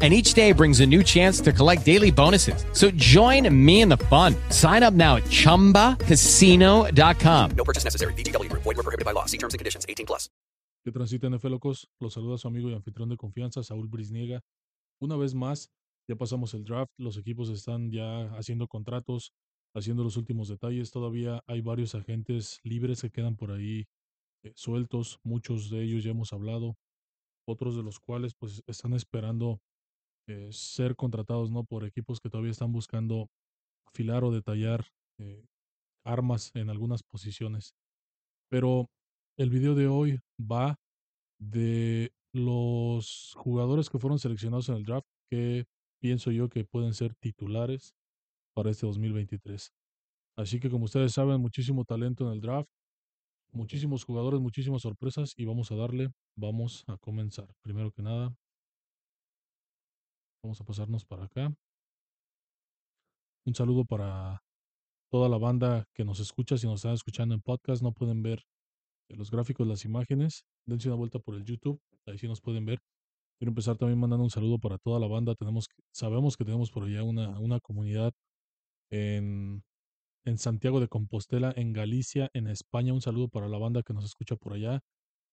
and each day brings a new chance to collect daily bonuses. So join me in the fun. Sign up now at ChumbaCasino.com. No purchase necessary. BGW. Void were prohibited by law. See terms and conditions. 18 plus. Que transita NFL locos, los saluda su amigo y anfitrión de confianza, Saúl Brisniega. Una vez más, ya pasamos el draft, los equipos están ya haciendo contratos, haciendo los últimos detalles. Todavía hay varios agentes libres que quedan por ahí eh, sueltos, muchos de ellos ya hemos hablado, otros de los cuales pues están esperando eh, ser contratados no por equipos que todavía están buscando afilar o detallar eh, armas en algunas posiciones. Pero el video de hoy va de los jugadores que fueron seleccionados en el draft que pienso yo que pueden ser titulares para este 2023. Así que como ustedes saben, muchísimo talento en el draft, muchísimos jugadores, muchísimas sorpresas y vamos a darle, vamos a comenzar. Primero que nada, Vamos a pasarnos para acá. Un saludo para toda la banda que nos escucha. Si nos están escuchando en podcast, no pueden ver los gráficos, las imágenes. Dense una vuelta por el YouTube. Ahí sí nos pueden ver. Quiero empezar también mandando un saludo para toda la banda. Tenemos, sabemos que tenemos por allá una, una comunidad en, en Santiago de Compostela, en Galicia, en España. Un saludo para la banda que nos escucha por allá.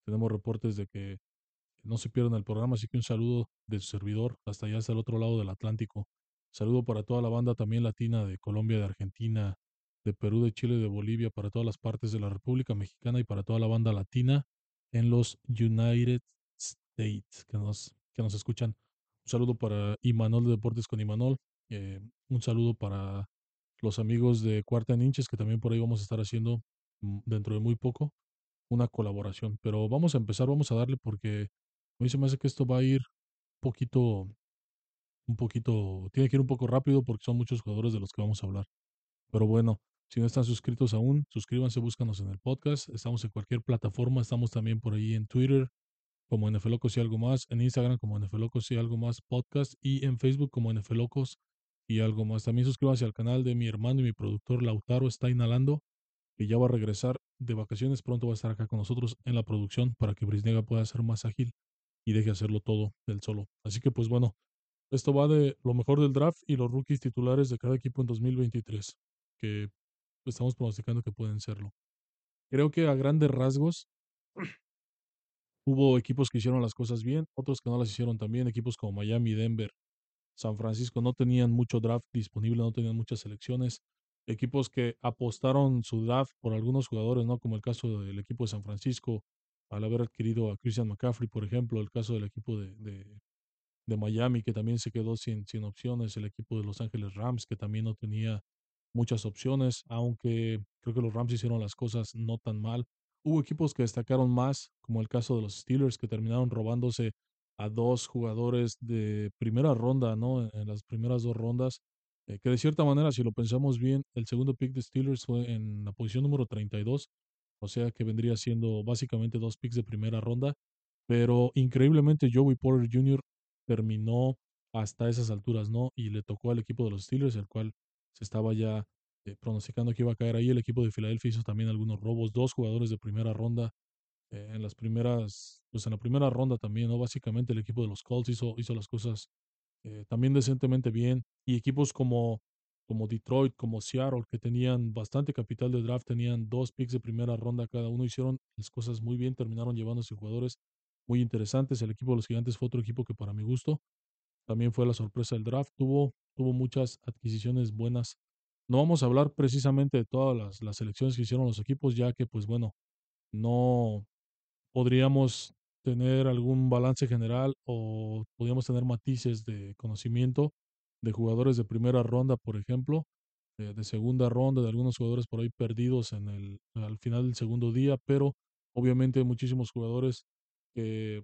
Tenemos reportes de que no se pierdan el programa, así que un saludo de su servidor hasta allá, hasta el otro lado del Atlántico. Saludo para toda la banda también latina de Colombia, de Argentina, de Perú, de Chile, de Bolivia, para todas las partes de la República Mexicana y para toda la banda latina en los United States que nos, que nos escuchan. Un saludo para Imanol de Deportes con Imanol. Eh, un saludo para los amigos de Cuarta en que también por ahí vamos a estar haciendo mm, dentro de muy poco una colaboración. Pero vamos a empezar, vamos a darle porque a mí se me hace que esto va a ir un poquito, un poquito, tiene que ir un poco rápido porque son muchos jugadores de los que vamos a hablar. Pero bueno, si no están suscritos aún, suscríbanse, búscanos en el podcast. Estamos en cualquier plataforma, estamos también por ahí en Twitter como NFLocos y algo más, en Instagram como NFLocos y algo más podcast y en Facebook como NFLocos y algo más. También suscríbanse al canal de mi hermano y mi productor Lautaro está inhalando, que ya va a regresar de vacaciones, pronto va a estar acá con nosotros en la producción para que Brisnega pueda ser más ágil y deje hacerlo todo del solo. Así que pues bueno, esto va de lo mejor del draft y los rookies titulares de cada equipo en 2023, que estamos pronosticando que pueden serlo. Creo que a grandes rasgos hubo equipos que hicieron las cosas bien, otros que no las hicieron tan bien, equipos como Miami, Denver, San Francisco no tenían mucho draft disponible, no tenían muchas selecciones. Equipos que apostaron su draft por algunos jugadores, ¿no? Como el caso del equipo de San Francisco, al haber adquirido a Christian McCaffrey, por ejemplo, el caso del equipo de, de, Miami, que también se quedó sin, sin opciones, el equipo de Los Ángeles Rams, que también no tenía muchas opciones, aunque creo que los Rams hicieron las cosas no tan mal. Hubo equipos que destacaron más, como el caso de los Steelers, que terminaron robándose a dos jugadores de primera ronda, ¿no? En las primeras dos rondas, eh, que de cierta manera, si lo pensamos bien, el segundo pick de Steelers fue en la posición número 32 o sea que vendría siendo básicamente dos picks de primera ronda, pero increíblemente Joey Porter Jr. terminó hasta esas alturas, ¿no? Y le tocó al equipo de los Steelers, el cual se estaba ya eh, pronosticando que iba a caer ahí. El equipo de Filadelfia hizo también algunos robos, dos jugadores de primera ronda eh, en las primeras, pues en la primera ronda también, ¿no? Básicamente el equipo de los Colts hizo, hizo las cosas eh, también decentemente bien y equipos como como Detroit, como Seattle, que tenían bastante capital de draft, tenían dos picks de primera ronda cada uno, hicieron las cosas muy bien, terminaron llevándose jugadores muy interesantes. El equipo de los Gigantes fue otro equipo que para mi gusto también fue la sorpresa del draft, tuvo, tuvo muchas adquisiciones buenas. No vamos a hablar precisamente de todas las, las selecciones que hicieron los equipos, ya que pues bueno, no podríamos tener algún balance general o podríamos tener matices de conocimiento de jugadores de primera ronda, por ejemplo, eh, de segunda ronda, de algunos jugadores por ahí perdidos en el, al final del segundo día, pero obviamente hay muchísimos jugadores que,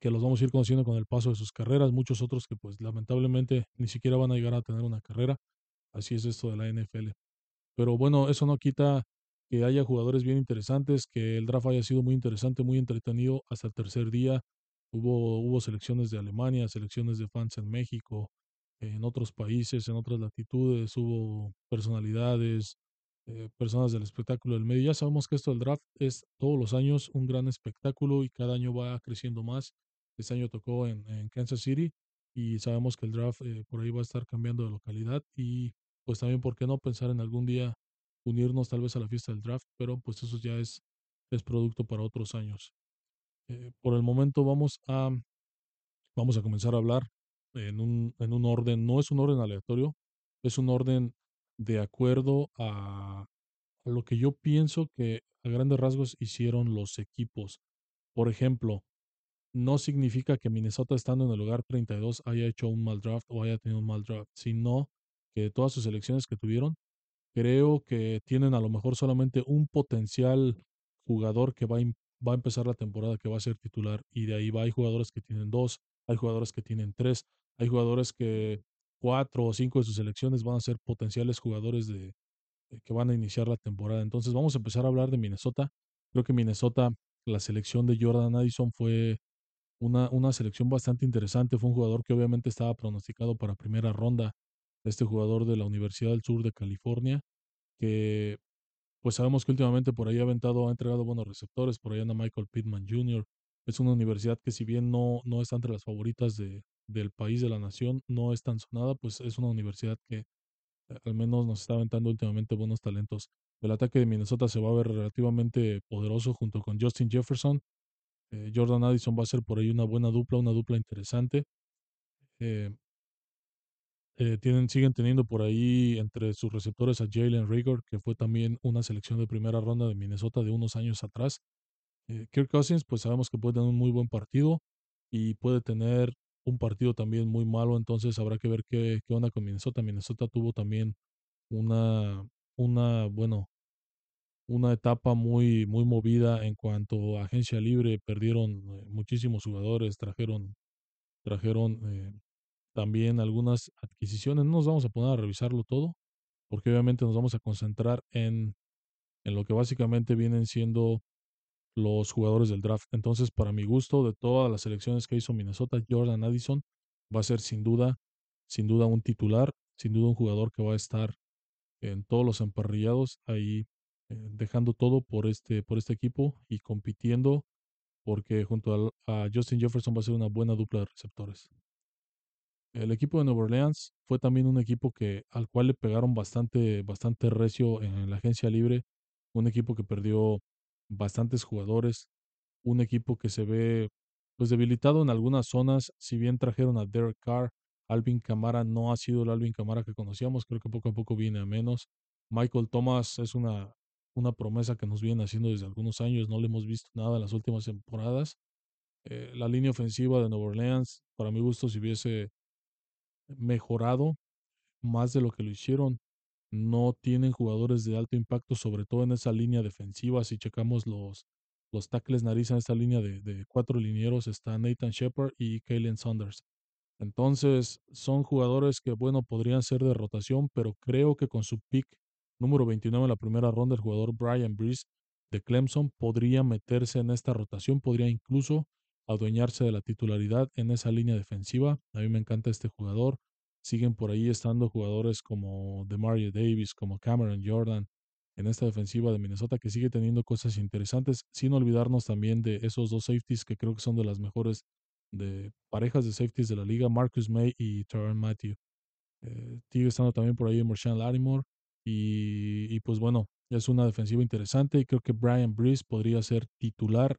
que los vamos a ir conociendo con el paso de sus carreras, muchos otros que pues lamentablemente ni siquiera van a llegar a tener una carrera. Así es esto de la NFL. Pero bueno, eso no quita que haya jugadores bien interesantes, que el draft haya sido muy interesante, muy entretenido hasta el tercer día. Hubo, hubo selecciones de Alemania, selecciones de fans en México, en otros países, en otras latitudes, hubo personalidades, eh, personas del espectáculo del medio. Ya sabemos que esto del draft es todos los años un gran espectáculo y cada año va creciendo más. Este año tocó en, Kansas City y sabemos que el draft eh, por ahí va a estar cambiando de localidad y pues también, ¿por qué no pensar en algún día unirnos tal vez a la fiesta del draft? Pero pues eso ya es, es producto para otros años. Eh, por el momento vamos a, vamos a comenzar a hablar en un, en un orden, no es un orden aleatorio, es un orden de acuerdo a, lo que yo pienso que a grandes rasgos hicieron los equipos. Por ejemplo, no significa que Minnesota estando en el lugar 32 haya hecho un mal draft o haya tenido un mal draft, sino que todas sus elecciones que tuvieron, creo que tienen a lo mejor solamente un potencial jugador que va a, va a empezar la temporada que va a ser titular y de ahí va, hay jugadores que tienen dos, hay jugadores que tienen tres, hay jugadores que cuatro o cinco de sus selecciones van a ser potenciales jugadores de, que van a iniciar la temporada. Entonces vamos a empezar a hablar de Minnesota. Creo que Minnesota, la selección de Jordan Addison fue una, una selección bastante interesante. Fue un jugador que obviamente estaba pronosticado para primera ronda. Este jugador de la Universidad del Sur de California, que pues sabemos que últimamente por ahí ha aventado, ha entregado buenos receptores. Por ahí anda Michael Pittman Jr. Es una universidad que si bien no, no está entre las favoritas de, del país, de la nación, no es tan sonada, pues es una universidad que eh, al menos nos está aventando últimamente buenos talentos. El ataque de Minnesota se va a ver relativamente poderoso junto con Justin Jefferson. Eh, Jordan Addison va a ser por ahí una buena dupla, una dupla interesante. Eh, tienen, siguen teniendo por ahí entre sus receptores a Jalen Rigor, que fue también una selección de primera ronda de Minnesota de unos años atrás. Kirk Cousins, pues sabemos que puede tener un muy buen partido y puede tener un partido también muy malo, entonces habrá que ver qué, qué onda con Minnesota. Minnesota tuvo también una, una, bueno, una etapa muy, muy movida en cuanto a agencia libre, perdieron eh, muchísimos jugadores, trajeron, trajeron eh, también algunas adquisiciones. No nos vamos a poner a revisarlo todo, porque obviamente nos vamos a concentrar en, en lo que básicamente vienen siendo los jugadores del draft. Entonces, para mi gusto, de todas las selecciones que hizo Minnesota, Jordan Addison va a ser sin duda, sin duda un titular, sin duda un jugador que va a estar en todos los emparrillados ahí eh, dejando todo por este, por este equipo y compitiendo porque junto a, Justin Jefferson va a ser una buena dupla de receptores. El equipo de Nueva Orleans fue también un equipo que al cual le pegaron bastante, bastante recio en la agencia libre, un equipo que perdió bastantes jugadores, un equipo que se ve pues debilitado en algunas zonas, si bien trajeron a Derek Carr, Alvin Camara no ha sido el Alvin Camara que conocíamos, creo que poco a poco viene a menos. Michael Thomas es una, una promesa que nos viene haciendo desde algunos años, no le hemos visto nada en las últimas temporadas. Eh, la línea ofensiva de Nueva Orleans, para mi gusto, si hubiese mejorado más de lo que lo hicieron, no tienen jugadores de alto impacto, sobre todo en esa línea defensiva. Si checamos los, los tackles nariz en esta línea de, de cuatro linieros, está Nathan Shepard y Kalen Saunders. Entonces, son jugadores que, bueno, podrían ser de rotación, pero creo que con su pick número 29 en la primera ronda, el jugador Brian Breeze de Clemson podría meterse en esta rotación, podría incluso adueñarse de la titularidad en esa línea defensiva. A mí me encanta este jugador siguen por ahí estando jugadores como Demario Davis, como Cameron Jordan en esta defensiva de Minnesota que sigue teniendo cosas interesantes, sin olvidarnos también de esos dos safeties que creo que son de las mejores de parejas de safeties de la liga, Marcus May y Tyron Matthew. Eh, sigue estando también por ahí Marshawn Lattimore y, pues bueno, es una defensiva interesante y creo que Brian Breeze podría ser titular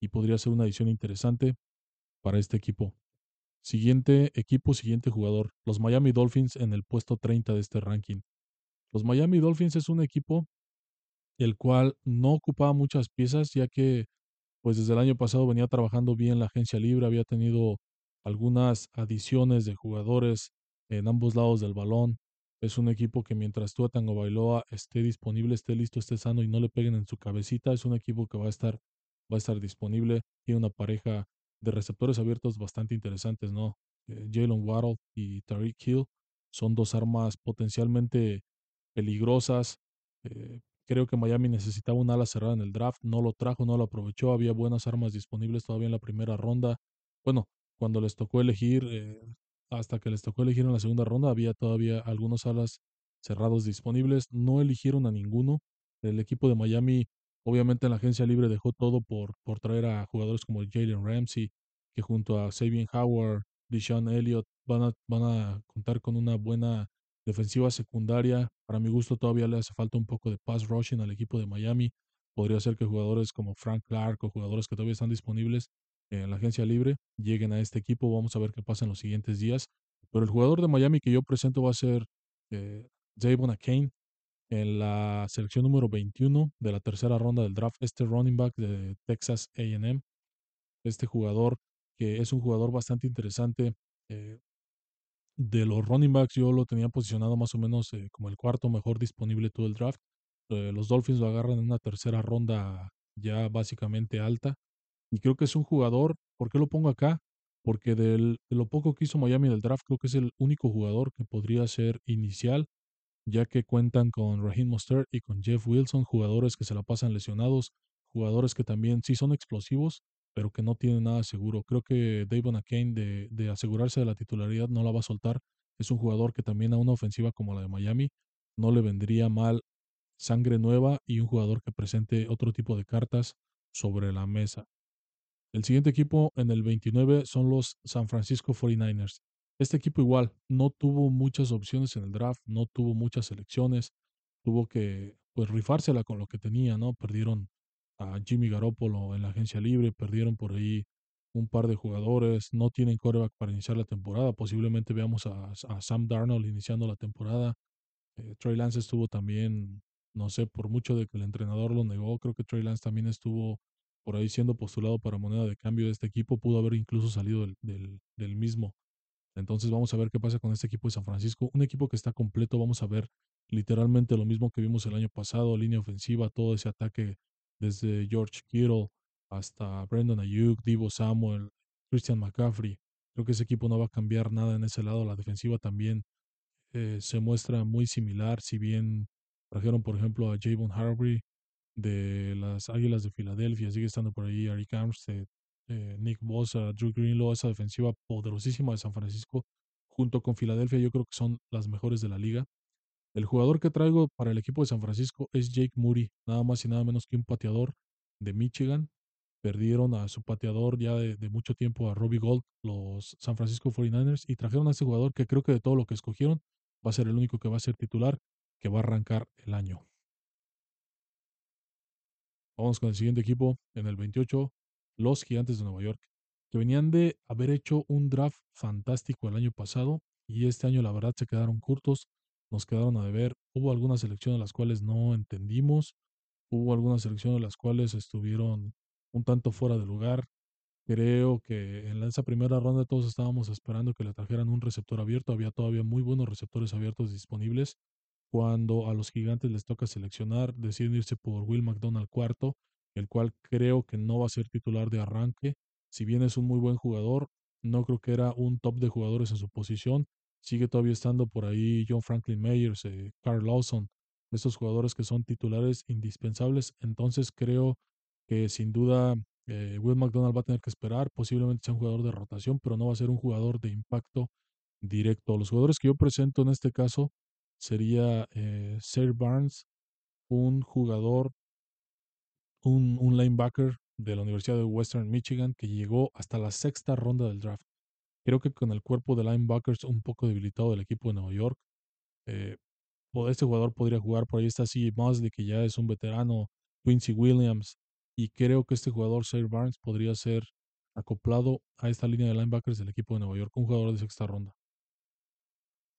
y podría ser una adición interesante para este equipo. Siguiente equipo, siguiente jugador. Los Miami Dolphins en el puesto 30 de este ranking. Los Miami Dolphins es un equipo el cual no ocupaba muchas piezas, ya que pues desde el año pasado venía trabajando bien la agencia libre, había tenido algunas adiciones de jugadores en ambos lados del balón. Es un equipo que mientras Tua Tango Bailoa esté disponible, esté listo, esté sano y no le peguen en su cabecita, es un equipo que va a estar, va a estar disponible. Tiene una pareja de receptores abiertos bastante interesantes, ¿no? Eh, Jalen Waddle y Tariq Hill son dos armas potencialmente peligrosas, eh, creo que Miami necesitaba un ala cerrada en el draft, no lo trajo, no lo aprovechó, había buenas armas disponibles todavía en la primera ronda. Bueno, cuando les tocó elegir, eh, hasta que les tocó elegir en la segunda ronda, había todavía algunos alas cerrados disponibles, no eligieron a ninguno. El equipo de Miami, obviamente en la agencia libre dejó todo por, por traer a jugadores como Jalen Ramsey, que junto a Sabian Howard, Deshaun Elliott van a, van a contar con una buena defensiva secundaria. Para mi gusto todavía le hace falta un poco de pass rushing al equipo de Miami. Podría ser que jugadores como Frank Clark o jugadores que todavía están disponibles en la agencia libre lleguen a este equipo. Vamos a ver qué pasa en los siguientes días. Pero el jugador de Miami que yo presento va a ser eh, Javon Kane en la selección número 21 de la tercera ronda del draft. Este running back de Texas AM. Este jugador que es un jugador bastante interesante. Eh, de los running backs yo lo tenía posicionado más o menos eh, como el cuarto mejor disponible todo el draft. Eh, los Dolphins lo agarran en una tercera ronda ya básicamente alta. Y creo que es un jugador, ¿por qué lo pongo acá? Porque de lo poco que hizo Miami del draft, creo que es el único jugador que podría ser inicial, ya que cuentan con Raheem Mostert y con Jeff Wilson, jugadores que se la pasan lesionados, jugadores que también sí son explosivos, pero que no tienen nada seguro. Creo que Davon Akane de, de asegurarse de la titularidad no la va a soltar. Es un jugador que también a una ofensiva como la de Miami no le vendría mal sangre nueva y un jugador que presente otro tipo de cartas sobre la mesa. El siguiente equipo en el 29 son los San Francisco 49ers. Este equipo igual no tuvo muchas opciones en el draft, no tuvo muchas selecciones, tuvo que pues rifársela con lo que tenía, ¿no? Perdieron a Jimmy Garoppolo en la agencia libre, perdieron por ahí un par de jugadores, no tienen coreback para iniciar la temporada, posiblemente veamos a, Sam Darnold iniciando la temporada. Eh, Trey Lance estuvo también, no sé, por mucho de que el entrenador lo negó, creo que Trey Lance también estuvo por ahí siendo postulado para moneda de cambio de este equipo, pudo haber incluso salido del, del mismo. Entonces vamos a ver qué pasa con este equipo de San Francisco. Un equipo que está completo, vamos a ver literalmente lo mismo que vimos el año pasado, línea ofensiva, todo ese ataque desde George Kittle hasta Brandon Ayuk, Divo Samuel, Christian McCaffrey. Creo que ese equipo no va a cambiar nada en ese lado. La defensiva también eh, se muestra muy similar, si bien trajeron, por ejemplo, a Javon Harvey de las Águilas de Filadelfia, sigue estando por ahí Eric Armstead, eh, Nick Bosa, Drew Greenlaw, esa defensiva poderosísima de San Francisco, junto con Filadelfia, yo creo que son las mejores de la liga. El jugador que traigo para el equipo de San Francisco es Jake Moody, nada más y nada menos que un pateador de Michigan. Perdieron a su pateador ya de, mucho tiempo, a Robbie Gold, los San Francisco 49ers, y trajeron a este jugador que creo que de todo lo que escogieron va a ser el único que va a ser titular, que va a arrancar el año. Vamos con el siguiente equipo. En el 28, los Gigantes de Nueva York, que venían de haber hecho un draft fantástico el año pasado y este año la verdad se quedaron cortos, nos quedaron a deber. Hubo algunas selecciones las cuales no entendimos, hubo algunas selecciones las cuales estuvieron un tanto fuera de lugar. Creo que en esa primera ronda todos estábamos esperando que le trajeran un receptor abierto. Había todavía muy buenos receptores abiertos disponibles. Cuando a los gigantes les toca seleccionar, deciden irse por Will McDonald cuarto, el cual creo que no va a ser titular de arranque. Si bien es un muy buen jugador, no creo que era un top de jugadores en su posición. Sigue todavía estando por ahí John Franklin Myers, eh, Carl Lawson, estos jugadores que son titulares indispensables. Entonces creo que sin duda eh, Will McDonald va a tener que esperar. Posiblemente sea un jugador de rotación, pero no va a ser un jugador de impacto directo. Los jugadores que yo presento en este caso sería eh, Sir Barnes, un jugador, un, linebacker de la Universidad de Western Michigan que llegó hasta la sexta ronda del draft. Creo que con el cuerpo de linebackers un poco debilitado del equipo de Nueva York, eh, este jugador podría jugar. Por ahí está C. Mosley, que ya es un veterano, Quincy Williams, y creo que este jugador, Sir Barnes, podría ser acoplado a esta línea de linebackers del equipo de Nueva York, un jugador de sexta ronda.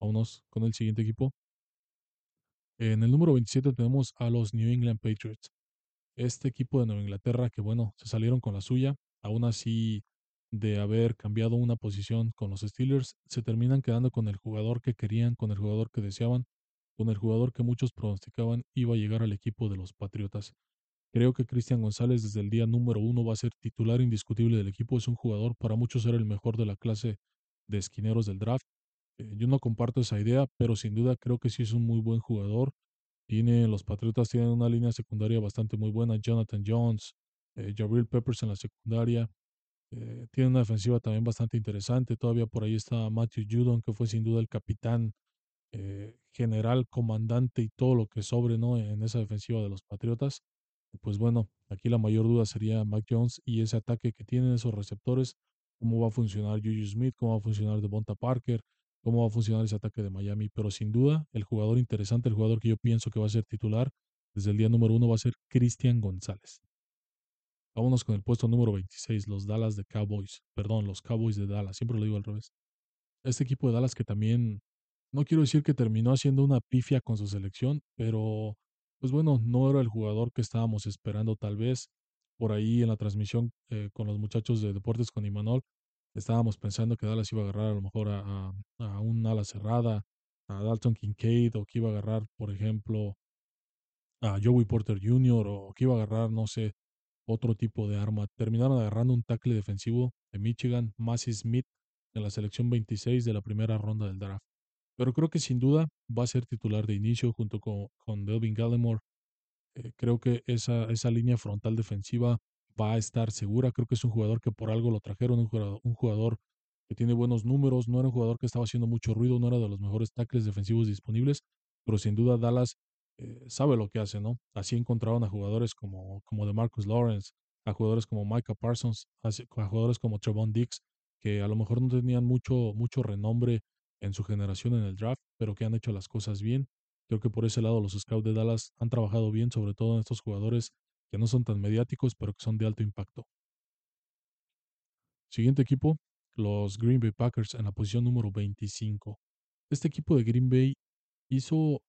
Vámonos con el siguiente equipo. En el número 27 tenemos a los New England Patriots. Este equipo de Nueva Inglaterra que, bueno, se salieron con la suya, aún así de haber cambiado una posición con los Steelers, se terminan quedando con el jugador que querían, con el jugador que deseaban, con el jugador que muchos pronosticaban iba a llegar al equipo de los Patriotas. Creo que Cristian González desde el día número uno va a ser titular indiscutible del equipo. Es un jugador, para muchos era el mejor de la clase de esquineros del draft. Eh, yo no comparto esa idea, pero sin duda creo que sí es un muy buen jugador. Los Patriotas tienen una línea secundaria bastante muy buena. Jonathan Jones, eh, Jabril Peppers en la secundaria. Eh, tiene una defensiva también bastante interesante. Todavía por ahí está Matthew Judon, que fue sin duda el capitán eh, general, comandante y todo lo que sobre ¿no? en esa defensiva de los Patriotas. Pues bueno, aquí la mayor duda sería Mac Jones y ese ataque que tienen esos receptores, cómo va a funcionar Juju Smith, cómo va a funcionar Devonta Parker, cómo va a funcionar ese ataque de Miami. Pero sin duda, el jugador interesante, el jugador que yo pienso que va a ser titular desde el día número uno va a ser Cristian González. Vámonos con el puesto número 26, los Dallas de Cowboys. Perdón, los Cowboys de Dallas, siempre lo digo al revés. Este equipo de Dallas que también, no quiero decir que terminó haciendo una pifia con su selección, pero pues bueno, no era el jugador que estábamos esperando tal vez. Por ahí en la transmisión eh, con los muchachos de Deportes con Imanol, estábamos pensando que Dallas iba a agarrar a lo mejor a, a un ala cerrada, a Dalton Kincaid, o que iba a agarrar, por ejemplo, a Joey Porter Jr., o que iba a agarrar, no sé, otro tipo de arma. Terminaron agarrando un tackle defensivo de Michigan, Massey Smith, en la selección 26 de la primera ronda del draft. Pero creo que sin duda va a ser titular de inicio junto con, con Delvin Gallimore. Eh, creo que esa, esa línea frontal defensiva va a estar segura. Creo que es un jugador que por algo lo trajeron, un jugador, un jugador que tiene buenos números, no era un jugador que estaba haciendo mucho ruido, no era de los mejores tackles defensivos disponibles, pero sin duda Dallas eh, sabe lo que hace, ¿no? Así encontraron a jugadores como, como de Marcus Lawrence, a jugadores como Micah Parsons, a, jugadores como Trevon Dix, que a lo mejor no tenían mucho, mucho renombre en su generación en el draft, pero que han hecho las cosas bien. Creo que por ese lado los scouts de Dallas han trabajado bien, sobre todo en estos jugadores que no son tan mediáticos, pero que son de alto impacto. Siguiente equipo, los Green Bay Packers en la posición número 25. Este equipo de Green Bay hizo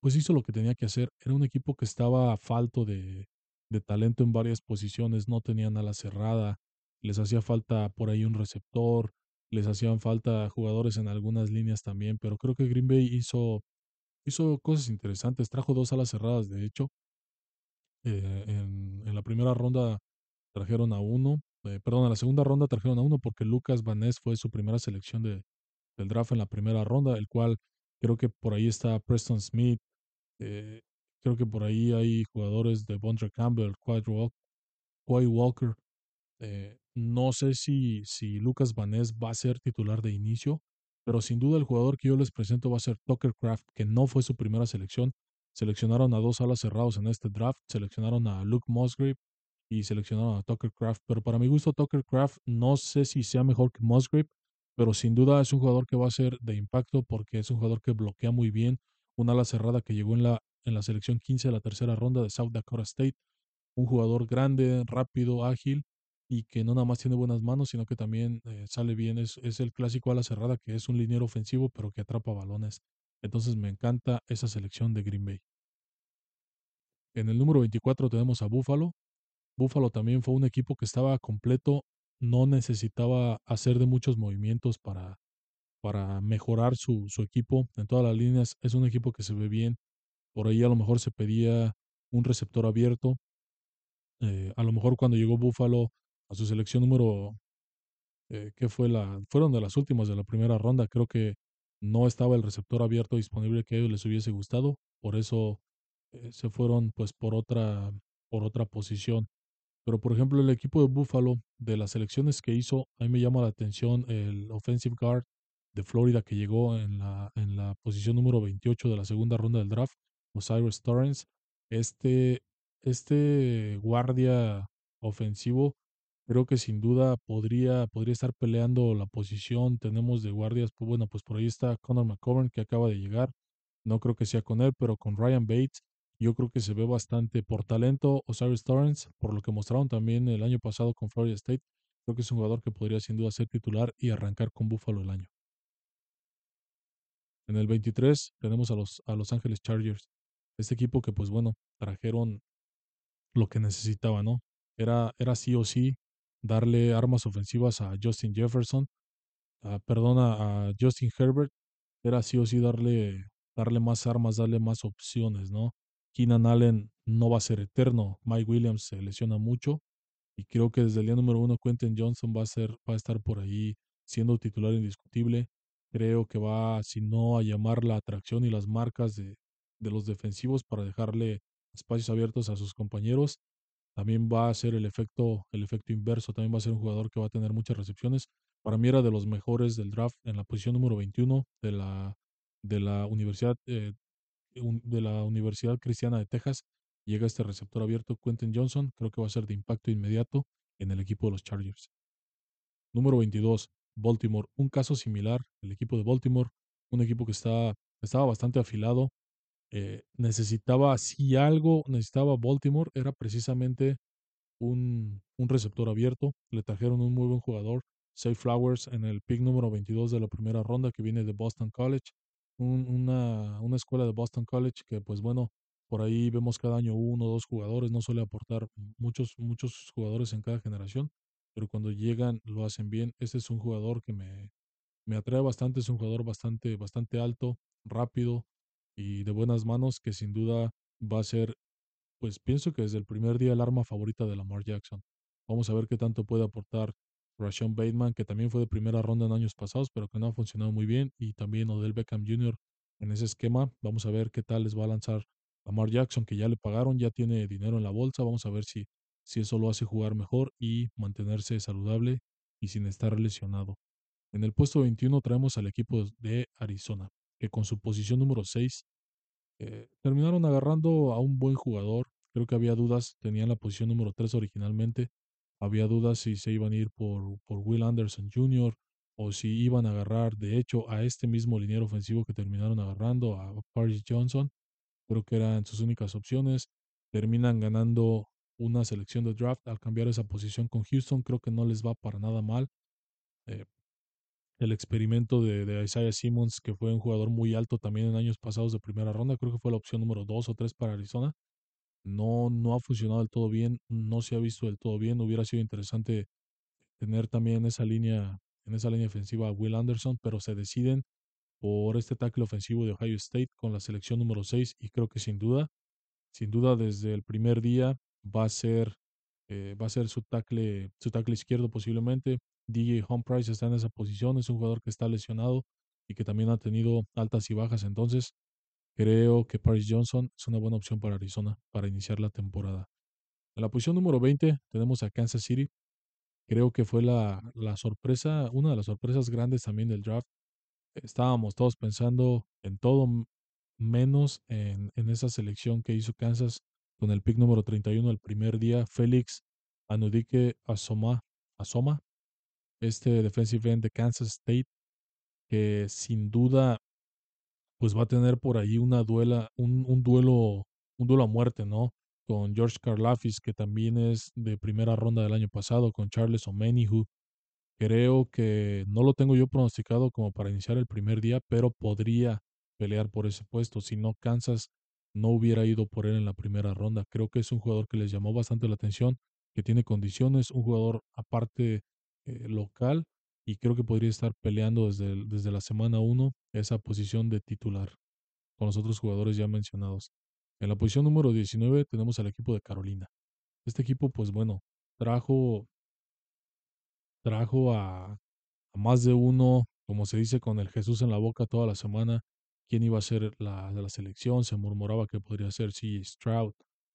pues hizo lo que tenía que hacer. Era un equipo que estaba falto de, de talento en varias posiciones, no tenían ala cerrada, les hacía falta por ahí un receptor, les hacían falta jugadores en algunas líneas también, pero creo que Green Bay hizo, hizo cosas interesantes, trajo dos alas cerradas, de hecho. Eh, en, la primera ronda trajeron a uno, eh, perdón, en la segunda ronda trajeron a uno porque Lucas Vanés fue su primera selección de, del draft en la primera ronda, el cual creo que por ahí está Preston Smith, eh, creo que por ahí hay jugadores de Bondre Campbell, Quay Walker. No sé si, si Lucas Vanés va a ser titular de inicio, pero sin duda el jugador que yo les presento va a ser Tucker Craft, que no fue su primera selección. Seleccionaron a dos alas cerrados en este draft, seleccionaron a Luke Musgrave y seleccionaron a Tucker Craft. Pero para mi gusto, Tucker Craft no sé si sea mejor que Musgrave, pero sin duda es un jugador que va a ser de impacto porque es un jugador que bloquea muy bien, un ala cerrada que llegó en la, en la selección 15 de la tercera ronda de South Dakota State. Un jugador grande, rápido, ágil y que no nada más tiene buenas manos, sino que también eh, sale bien. Es, es el clásico ala cerrada que es un liniero ofensivo, pero que atrapa balones. Entonces me encanta esa selección de Green Bay. En el número 24 tenemos a Buffalo. Buffalo también fue un equipo que estaba completo, no necesitaba hacer de muchos movimientos para, para mejorar su, su equipo en todas las líneas. Es un equipo que se ve bien. Por ahí a lo mejor se pedía un receptor abierto. Eh, a lo mejor cuando llegó Buffalo a su selección número, eh, que fue la, fueron de las últimas de la primera ronda, creo que no estaba el receptor abierto disponible que a ellos les hubiese gustado. Por eso eh, se fueron pues por otra, por otra posición. Pero por ejemplo el equipo de Buffalo, de las selecciones que hizo, a mí me llama la atención el offensive guard de Florida que llegó en la, en la posición número 28 de la segunda ronda del draft, Osiris Torrance. Este, este guardia ofensivo creo que sin duda podría, podría estar peleando la posición. Tenemos de guardias, pues bueno, pues por ahí está Conor McCovern que acaba de llegar. No creo que sea con él, pero con Ryan Bates yo creo que se ve bastante por talento Osiris Torrance, por lo que mostraron también el año pasado con Florida State. Creo que es un jugador que podría sin duda ser titular y arrancar con Buffalo el año. En el 23 tenemos a los, a Los Ángeles Chargers. Este equipo que, pues bueno, trajeron lo que necesitaba, ¿no? Era, era sí o sí darle armas ofensivas a Justin Jefferson, a, perdona, a Justin Herbert. Era sí o sí darle, darle más armas, darle más opciones, ¿no? Keenan Allen no va a ser eterno. Mike Williams se lesiona mucho. Y creo que desde el día número uno, Quentin Johnson va a, ser, va a estar por ahí siendo titular indiscutible creo que va, si no a llamar la atracción y las marcas de, de los defensivos para dejarle espacios abiertos a sus compañeros. También va a ser el efecto, el efecto inverso, también va a ser un jugador que va a tener muchas recepciones. Para mí era de los mejores del draft en la posición número 21 de la, de la Universidad eh, de la Universidad Cristiana de Texas. Llega este receptor abierto, Quentin Johnson. Creo que va a ser de impacto inmediato en el equipo de los Chargers. Número 22, Baltimore. Un caso similar, el equipo de Baltimore. Un equipo que está, estaba bastante afilado. Eh, necesitaba, si algo necesitaba Baltimore, era precisamente un, un receptor abierto. Le trajeron un muy buen jugador, Safe Flowers, en el pick número 22 de la primera ronda, que viene de Boston College una, una escuela de Boston College que pues bueno, por ahí vemos cada año uno o dos jugadores, no suele aportar muchos, muchos jugadores en cada generación, pero cuando llegan lo hacen bien. Este es un jugador que me, me atrae bastante, es un jugador bastante, bastante alto, rápido y de buenas manos que sin duda va a ser, pues pienso que desde el primer día el arma favorita de Lamar Jackson. Vamos a ver qué tanto puede aportar Rashawn Bateman, que también fue de primera ronda en años pasados, pero que no ha funcionado muy bien, y también Odell Beckham Jr. en ese esquema. Vamos a ver qué tal les va a lanzar Lamar Jackson, que ya le pagaron, ya tiene dinero en la bolsa. Vamos a ver si, si eso lo hace jugar mejor y mantenerse saludable y sin estar lesionado. En el puesto 21 traemos al equipo de Arizona, que con su posición número 6 eh, terminaron agarrando a un buen jugador. Creo que había dudas, tenían la posición número 3 originalmente, había dudas si se iban a ir por, por Will Anderson Jr. o si iban a agarrar, de hecho, a este mismo liniero ofensivo que terminaron agarrando, a Paris Johnson. Creo que eran sus únicas opciones. Terminan ganando una selección de draft al cambiar esa posición con Houston. Creo que no les va para nada mal. Eh, el experimento de, Isaiah Simmons, que fue un jugador muy alto también en años pasados de primera ronda, creo que fue la opción número dos o tres para Arizona no, no ha funcionado del todo bien, no se ha visto del todo bien. Hubiera sido interesante tener también en esa línea, en esa línea ofensiva a Will Anderson, pero se deciden por este tackle ofensivo de Ohio State con la selección número 6 y creo que sin duda, sin duda desde el primer día va a ser, eh, va a ser su tackle, su tackle izquierdo posiblemente. DJ Humprice está en esa posición, es un jugador que está lesionado y que también ha tenido altas y bajas, entonces Creo que Paris Johnson es una buena opción para Arizona para iniciar la temporada. En la posición número 20 tenemos a Kansas City. Creo que fue la, la sorpresa, una de las sorpresas grandes también del draft. Estábamos todos pensando en todo menos en, en esa selección que hizo Kansas con el pick número 31 el primer día. Félix Anudike Asoma, Asoma, este defensive end de Kansas State, que sin duda pues va a tener por ahí una duela, un, duelo, un duelo a muerte, ¿no? Con George Karlafis, que también es de primera ronda del año pasado, con Charles Omenihu. Creo que no lo tengo yo pronosticado como para iniciar el primer día, pero podría pelear por ese puesto. Si no Kansas no hubiera ido por él en la primera ronda. Creo que es un jugador que les llamó bastante la atención, que tiene condiciones, un jugador aparte eh, local y creo que podría estar peleando desde, desde la semana 1 esa posición de titular con los otros jugadores ya mencionados. En la posición número 19 tenemos al equipo de Carolina. Este equipo, pues bueno, trajo, trajo a, más de uno, como se dice, con el Jesús en la boca toda la semana, quién iba a ser la de la selección. Se murmuraba que podría ser C. Stroud,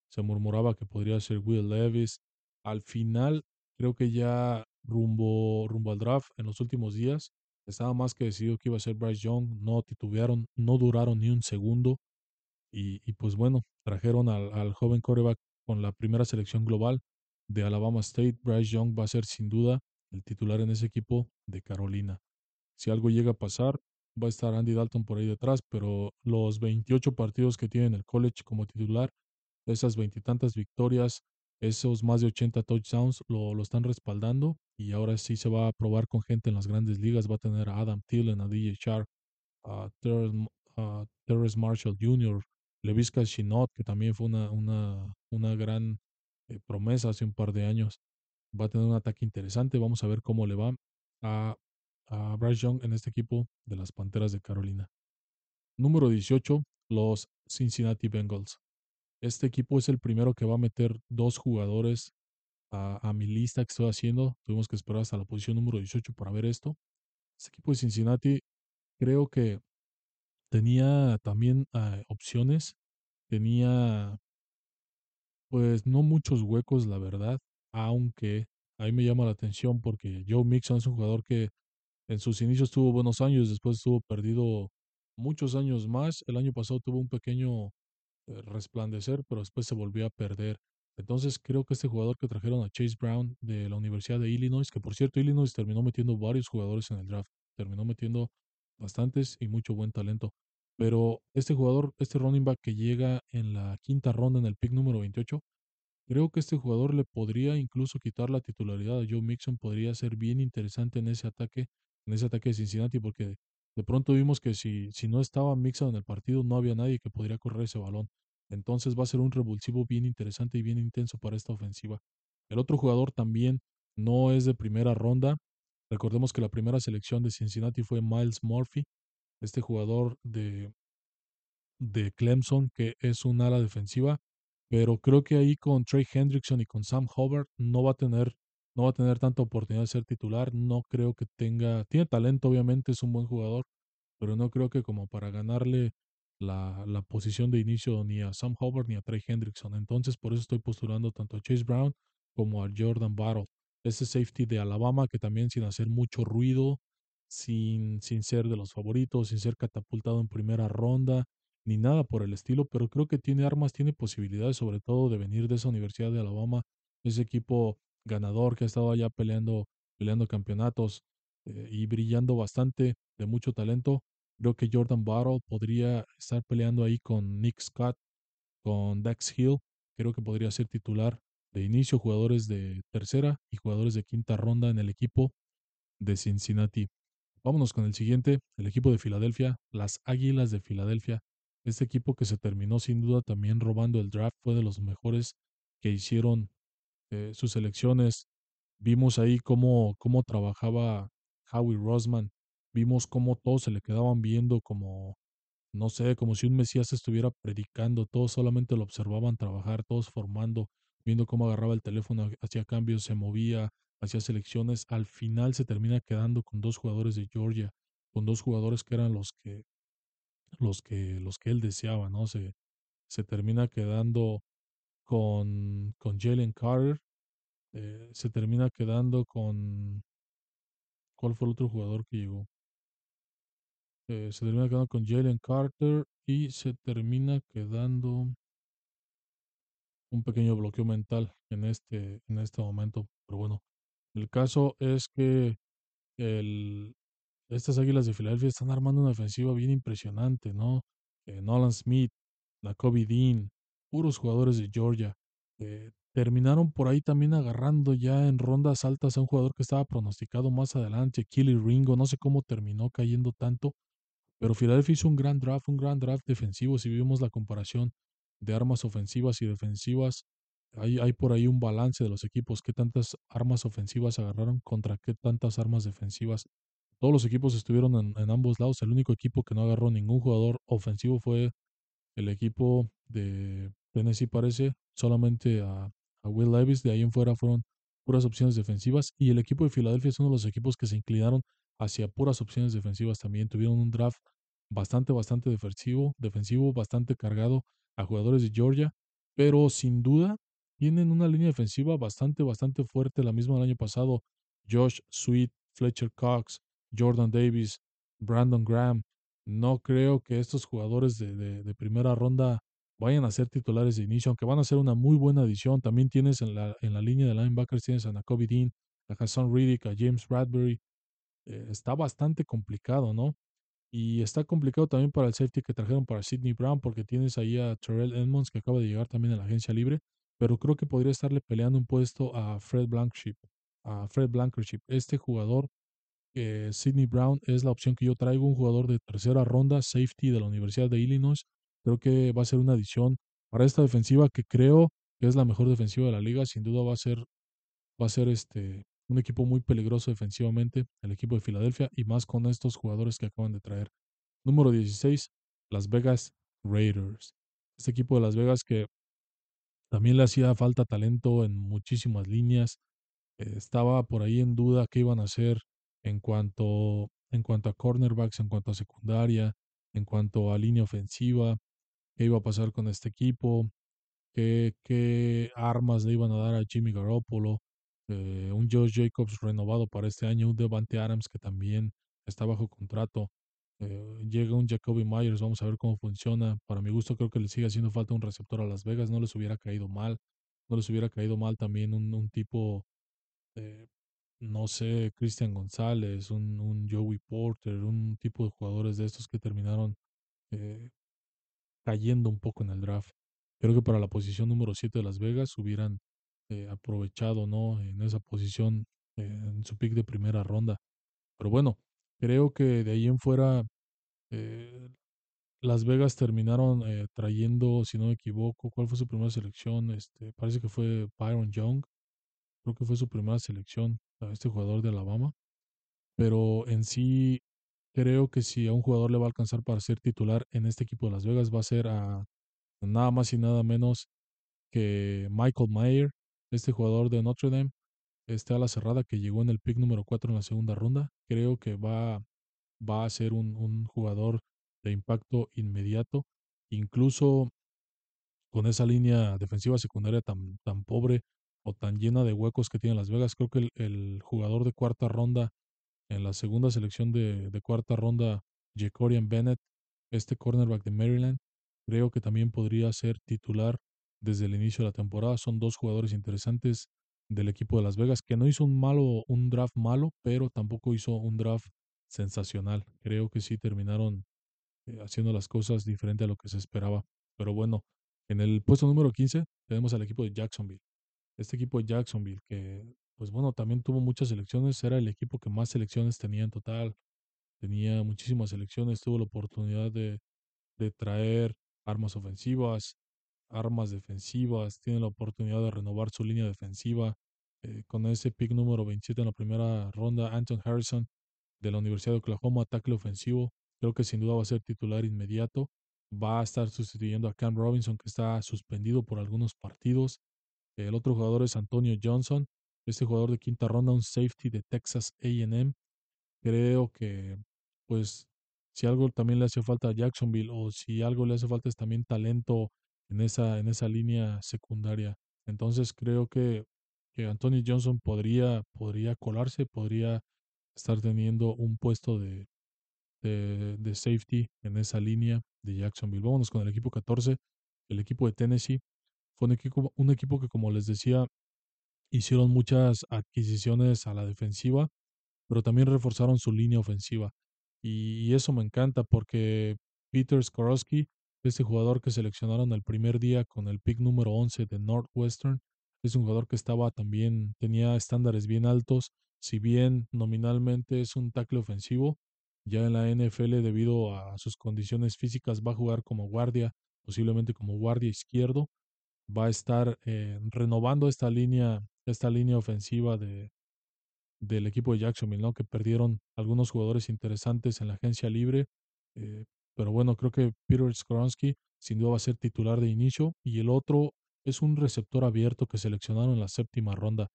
se murmuraba que podría ser Will Levis. Al final, creo que ya rumbo, rumbo al draft en los últimos días. Estaba más que decidido que iba a ser Bryce Young, no titubearon, no duraron ni un segundo. Y, pues bueno, trajeron al, al joven coreback con la primera selección global de Alabama State. Bryce Young va a ser sin duda el titular en ese equipo de Carolina. Si algo llega a pasar, va a estar Andy Dalton por ahí detrás, pero los 28 partidos que tiene en el college como titular, esas veintitantas victorias, esos más de 80 touchdowns lo, lo, están respaldando y ahora sí se va a probar con gente en las grandes ligas. Va a tener a Adam Thielen, a DJ Shark, a Terrence, Marshall Jr., Levisca Chinot, que también fue una, una, una gran eh, promesa hace un par de años. Va a tener un ataque interesante. Vamos a ver cómo le va a, a Bryce Young en este equipo de las Panteras de Carolina. Número 18, los Cincinnati Bengals. Este equipo es el primero que va a meter dos jugadores a, mi lista que estoy haciendo. Tuvimos que esperar hasta la posición número 18 para ver esto. Este equipo de Cincinnati creo que tenía también ah, opciones, tenía pues no muchos huecos, la verdad, aunque ahí me llama la atención porque Joe Mixon es un jugador que en sus inicios tuvo buenos años, después estuvo perdido muchos años más. El año pasado tuvo un pequeño resplandecer, pero después se volvió a perder. Entonces creo que este jugador que trajeron a Chase Brown de la Universidad de Illinois, que por cierto Illinois terminó metiendo varios jugadores en el draft, terminó metiendo bastantes y mucho buen talento. Pero este jugador, este running back que llega en la quinta ronda en el pick número 28, creo que este jugador le podría incluso quitar la titularidad a Joe Mixon, podría ser bien interesante en ese ataque, en ese ataque de Cincinnati, porque de pronto vimos que si, si no estaba Mixon en el partido, no había nadie que podría correr ese balón. Entonces va a ser un revulsivo bien interesante y bien intenso para esta ofensiva. El otro jugador también no es de primera ronda. Recordemos que la primera selección de Cincinnati fue Miles Murphy, este jugador de, de Clemson, que es un ala defensiva, pero creo que ahí con Trey Hendrickson y con Sam Hubbard no va a tener no va a tener tanta oportunidad de ser titular, no creo que tenga, tiene talento obviamente, es un buen jugador, pero no creo que como para ganarle la, la posición de inicio ni a Sam Hubbard ni a Trey Hendrickson, entonces por eso estoy postulando tanto a Chase Brown como a Jordan Battle, ese safety de Alabama que también sin hacer mucho ruido, sin, sin ser de los favoritos, sin ser catapultado en primera ronda, ni nada por el estilo, pero creo que tiene armas, tiene posibilidades, sobre todo de venir de esa Universidad de Alabama, ese equipo ganador que ha estado allá peleando, peleando campeonatos eh, y brillando bastante, de mucho talento. Creo que Jordan Battle podría estar peleando ahí con Nick Scott, con Dax Hill. Creo que podría ser titular de inicio, jugadores de tercera y jugadores de quinta ronda en el equipo de Cincinnati. Vámonos con el siguiente, el equipo de Filadelfia, las Águilas de Filadelfia. Este equipo que se terminó sin duda también robando el draft fue de los mejores que hicieron eh, sus elecciones. Vimos ahí cómo, cómo trabajaba Howie Rosman. Vimos cómo todos se le quedaban viendo como, no sé, como si un Mesías estuviera predicando. Todos solamente lo observaban trabajar, todos formando, viendo cómo agarraba el teléfono, hacía cambios, se movía, hacía selecciones, al final se termina quedando con dos jugadores de Georgia, con dos jugadores que eran los que los que los que él deseaba, ¿no? Se, se termina quedando con, con Jalen Carter, eh, se termina quedando con ¿cuál fue el otro jugador que llegó? Eh, se termina quedando con Jalen Carter y se termina quedando un pequeño bloqueo mental en este, en este momento. Pero bueno, el caso es que el, estas Águilas de Filadelfia están armando una ofensiva bien impresionante, ¿no? Eh, Nolan Smith, Kobe Dean, puros jugadores de Georgia. Eh, terminaron por ahí también agarrando ya en rondas altas a un jugador que estaba pronosticado más adelante, Killy Ringo. No sé cómo terminó cayendo tanto, pero Filadelfia hizo un gran draft, un gran draft defensivo. Si vimos la comparación de armas ofensivas y defensivas, hay, hay por ahí un balance de los equipos, qué tantas armas ofensivas agarraron contra qué tantas armas defensivas. Todos los equipos estuvieron en ambos lados. El único equipo que no agarró ningún jugador ofensivo fue el equipo de Tennessee, parece, solamente a, Will Levis. De ahí en fuera fueron puras opciones defensivas. Y el equipo de Filadelfia es uno de los equipos que se inclinaron hacia puras opciones defensivas también. Tuvieron un draft bastante, bastante defensivo, defensivo, bastante cargado a jugadores de Georgia, pero sin duda tienen una línea defensiva bastante, bastante fuerte, la misma del año pasado. Josh Sweet, Fletcher Cox, Jordan Davis, Brandon Graham. No creo que estos jugadores de, de, primera ronda vayan a ser titulares de inicio, aunque van a ser una muy buena adición. También tienes en la, en la línea de linebackers, tienes a Nakobe Dean, a Hassan Riddick, a James Bradbury. Eh, está bastante complicado, ¿no? Y está complicado también para el safety que trajeron para Sidney Brown, porque tienes ahí a Terrell Edmonds, que acaba de llegar también a la agencia libre, pero creo que podría estarle peleando un puesto a Fred Blankenship, a Fred Blankenship. Este jugador, eh, Sidney Brown, es la opción que yo traigo, un jugador de tercera ronda, safety de la Universidad de Illinois. Creo que va a ser una adición para esta defensiva que creo que es la mejor defensiva de la liga. Sin duda va a ser, va a ser este, un equipo muy peligroso defensivamente, el equipo de Filadelfia, y más con estos jugadores que acaban de traer. Número 16, Las Vegas Raiders. Este equipo de Las Vegas que también le hacía falta talento en muchísimas líneas. Estaba por ahí en duda qué iban a hacer en cuanto, en cuanto a cornerbacks, en cuanto a secundaria, en cuanto a línea ofensiva, qué iba a pasar con este equipo, qué, armas le iban a dar a Jimmy Garoppolo, eh, un Josh Jacobs renovado para este año, un Devante Adams que también está bajo contrato. Eh, llega un Jacoby Myers, vamos a ver cómo funciona. Para mi gusto creo que le sigue haciendo falta un receptor a Las Vegas, no les hubiera caído mal. No les hubiera caído mal también un, tipo, eh, no sé, Cristian González, un, Joey Porter, un tipo de jugadores de estos que terminaron cayendo un poco en el draft. Creo que para la posición número 7 de Las Vegas hubieran eh, aprovechado, ¿no? En esa posición, en su pick de primera ronda. Pero bueno, creo que de ahí en fuera, eh, Las Vegas terminaron eh, trayendo, si no me equivoco, ¿cuál fue su primera selección? Este, parece que fue Byron Young. Creo que fue su primera selección, a este jugador de Alabama. Pero en sí, creo que si a un jugador le va a alcanzar para ser titular en este equipo de Las Vegas, va a ser a nada más y nada menos que Michael Mayer, este jugador de Notre Dame, este a la cerrada que llegó en el pick número 4 en la segunda ronda. Creo que va, va a ser un, un jugador de impacto inmediato. Incluso con esa línea defensiva secundaria tan, tan pobre o tan llena de huecos que tiene Las Vegas, creo que el, el jugador de cuarta ronda en la segunda selección de, de cuarta ronda, Jacorian Bennett, este cornerback de Maryland, creo que también podría ser titular desde el inicio de la temporada. Son dos jugadores interesantes del equipo de Las Vegas, que no hizo un malo, un draft malo, pero tampoco hizo un draft sensacional. Creo que sí terminaron eh, haciendo las cosas diferente a lo que se esperaba. Pero bueno, en el puesto número 15 tenemos al equipo de Jacksonville. Este equipo de Jacksonville, que pues bueno, también tuvo muchas selecciones, era el equipo que más selecciones tenía en total. Tenía muchísimas selecciones, tuvo la oportunidad de, traer armas ofensivas, armas defensivas, tiene la oportunidad de renovar su línea defensiva. Eh, con ese pick número 27 en la primera ronda, Anton Harrison de la Universidad de Oklahoma, ataque ofensivo, creo que sin duda va a ser titular inmediato. Va a estar sustituyendo a Cam Robinson, que está suspendido por algunos partidos. El otro jugador es Antonio Johnson, este jugador de quinta ronda, un safety de Texas AM. Creo que, pues, si algo también le hace falta a Jacksonville o si algo le hace falta es también talento en esa, en esa línea secundaria. Entonces creo que, que Anthony Johnson podría, podría colarse, podría estar teniendo un puesto de, de, de, safety en esa línea de Jacksonville. Vámonos con el equipo 14, el equipo de Tennessee. Fue un equipo, un equipo que, como les decía, hicieron muchas adquisiciones a la defensiva, pero también reforzaron su línea ofensiva. Y, eso me encanta porque Peter Skorowski este jugador que seleccionaron el primer día con el pick número 11 de Northwestern es un jugador que estaba también, tenía estándares bien altos, si bien nominalmente es un tackle ofensivo, ya en la NFL debido a sus condiciones físicas va a jugar como guardia, posiblemente como guardia izquierdo, va a estar eh, renovando esta línea, esta línea ofensiva de, del equipo de Jacksonville, ¿no? que perdieron algunos jugadores interesantes en la agencia libre, eh, pero bueno, creo que Peter Skoronsky sin duda va a ser titular de inicio. Y el otro es un receptor abierto que seleccionaron en la séptima ronda.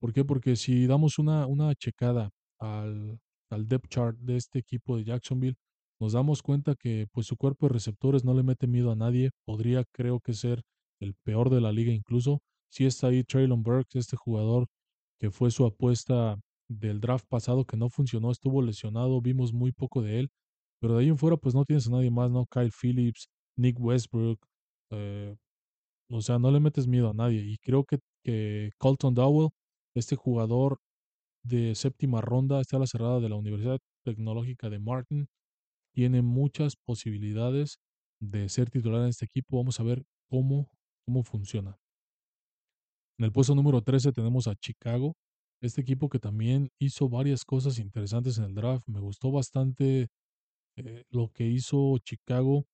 ¿Por qué? Porque si damos una, una checada al, al depth chart de este equipo de Jacksonville, nos damos cuenta que pues su cuerpo de receptores no le mete miedo a nadie. Podría creo que ser el peor de la liga incluso. Si está ahí Traylon Burks, este jugador que fue su apuesta del draft pasado que no funcionó, estuvo lesionado, vimos muy poco de él. Pero de ahí en fuera, pues no tienes a nadie más, ¿no? Kyle Phillips, Nick Westbrook. Eh, o sea, no le metes miedo a nadie. Y creo que, que Colton Dowell, este jugador de séptima ronda, está a la cerrada de la Universidad Tecnológica de Martin, tiene muchas posibilidades de ser titular en este equipo. Vamos a ver cómo, cómo funciona. En el puesto número 13 tenemos a Chicago, este equipo que también hizo varias cosas interesantes en el draft. Me gustó bastante eh, lo que hizo Chicago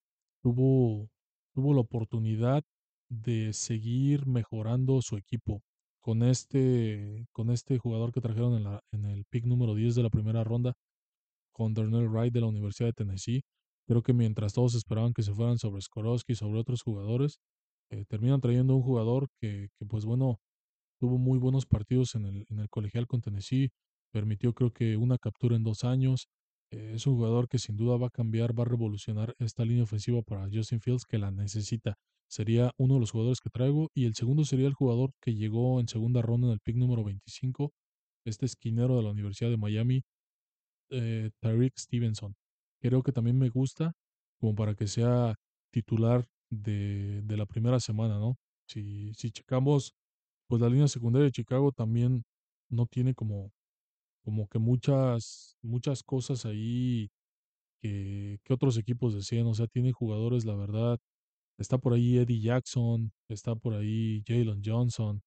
tuvo, tuvo la oportunidad de seguir mejorando su equipo con este, con este jugador que trajeron en, en el pick número 10 de la primera ronda, con Darnell Wright de la Universidad de Tennessee. Creo que mientras todos esperaban que se fueran sobre Skorowski y sobre otros jugadores, eh, terminan trayendo un jugador que, que, pues bueno, tuvo muy buenos partidos en el, en el colegial con Tennessee, permitió creo que una captura en dos años, Eh, es un jugador que sin duda va a cambiar, va a revolucionar esta línea ofensiva para Justin Fields que la necesita. Sería uno de los jugadores que traigo y el segundo sería el jugador que llegó en segunda ronda en el pick número 25, este esquinero de la Universidad de Miami, eh, Tyreek Stevenson. Creo que también me gusta como para que sea titular de, de la primera semana, ¿no? Si, si checamos, pues la línea secundaria de Chicago también no tiene como, como que muchas, muchas cosas ahí que, que otros equipos decían. O sea, tiene jugadores, la verdad. Está por ahí Eddie Jackson, está por ahí Jalen Johnson,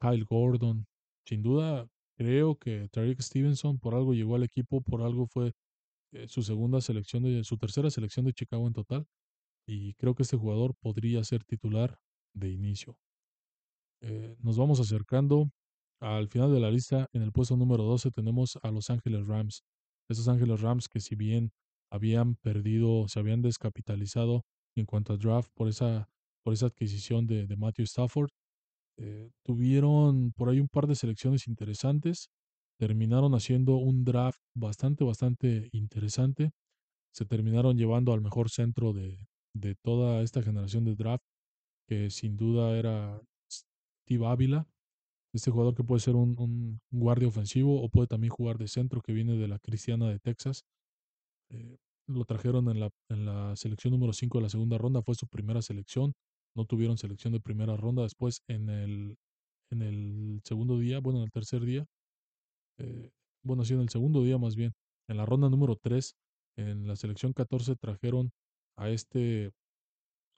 Kyle Gordon. Sin duda, creo que Tariq Stevenson por algo llegó al equipo, por algo fue eh, su segunda selección, de, su tercera selección de Chicago en total. Y creo que este jugador podría ser titular de inicio. Eh, nos vamos acercando al final de la lista. En el puesto número 12 tenemos a Los Ángeles Rams. Esos Ángeles Rams que si bien habían perdido, se habían descapitalizado en cuanto a draft por esa, por esa adquisición de, de Matthew Stafford, eh, tuvieron por ahí un par de selecciones interesantes. Terminaron haciendo un draft bastante, bastante interesante. Se terminaron llevando al mejor centro de, de toda esta generación de draft, que sin duda era Steve Ávila, este jugador que puede ser un, guardia ofensivo o puede también jugar de centro, que viene de la Cristiana de Texas. Eh, lo trajeron en la, en la selección número 5 de la segunda ronda, fue su primera selección. No tuvieron selección de primera ronda. Después, en el, en el segundo día, bueno, en el tercer día, eh, bueno, sí, en el segundo día más bien, en la ronda número 3, en la selección 14 trajeron a este,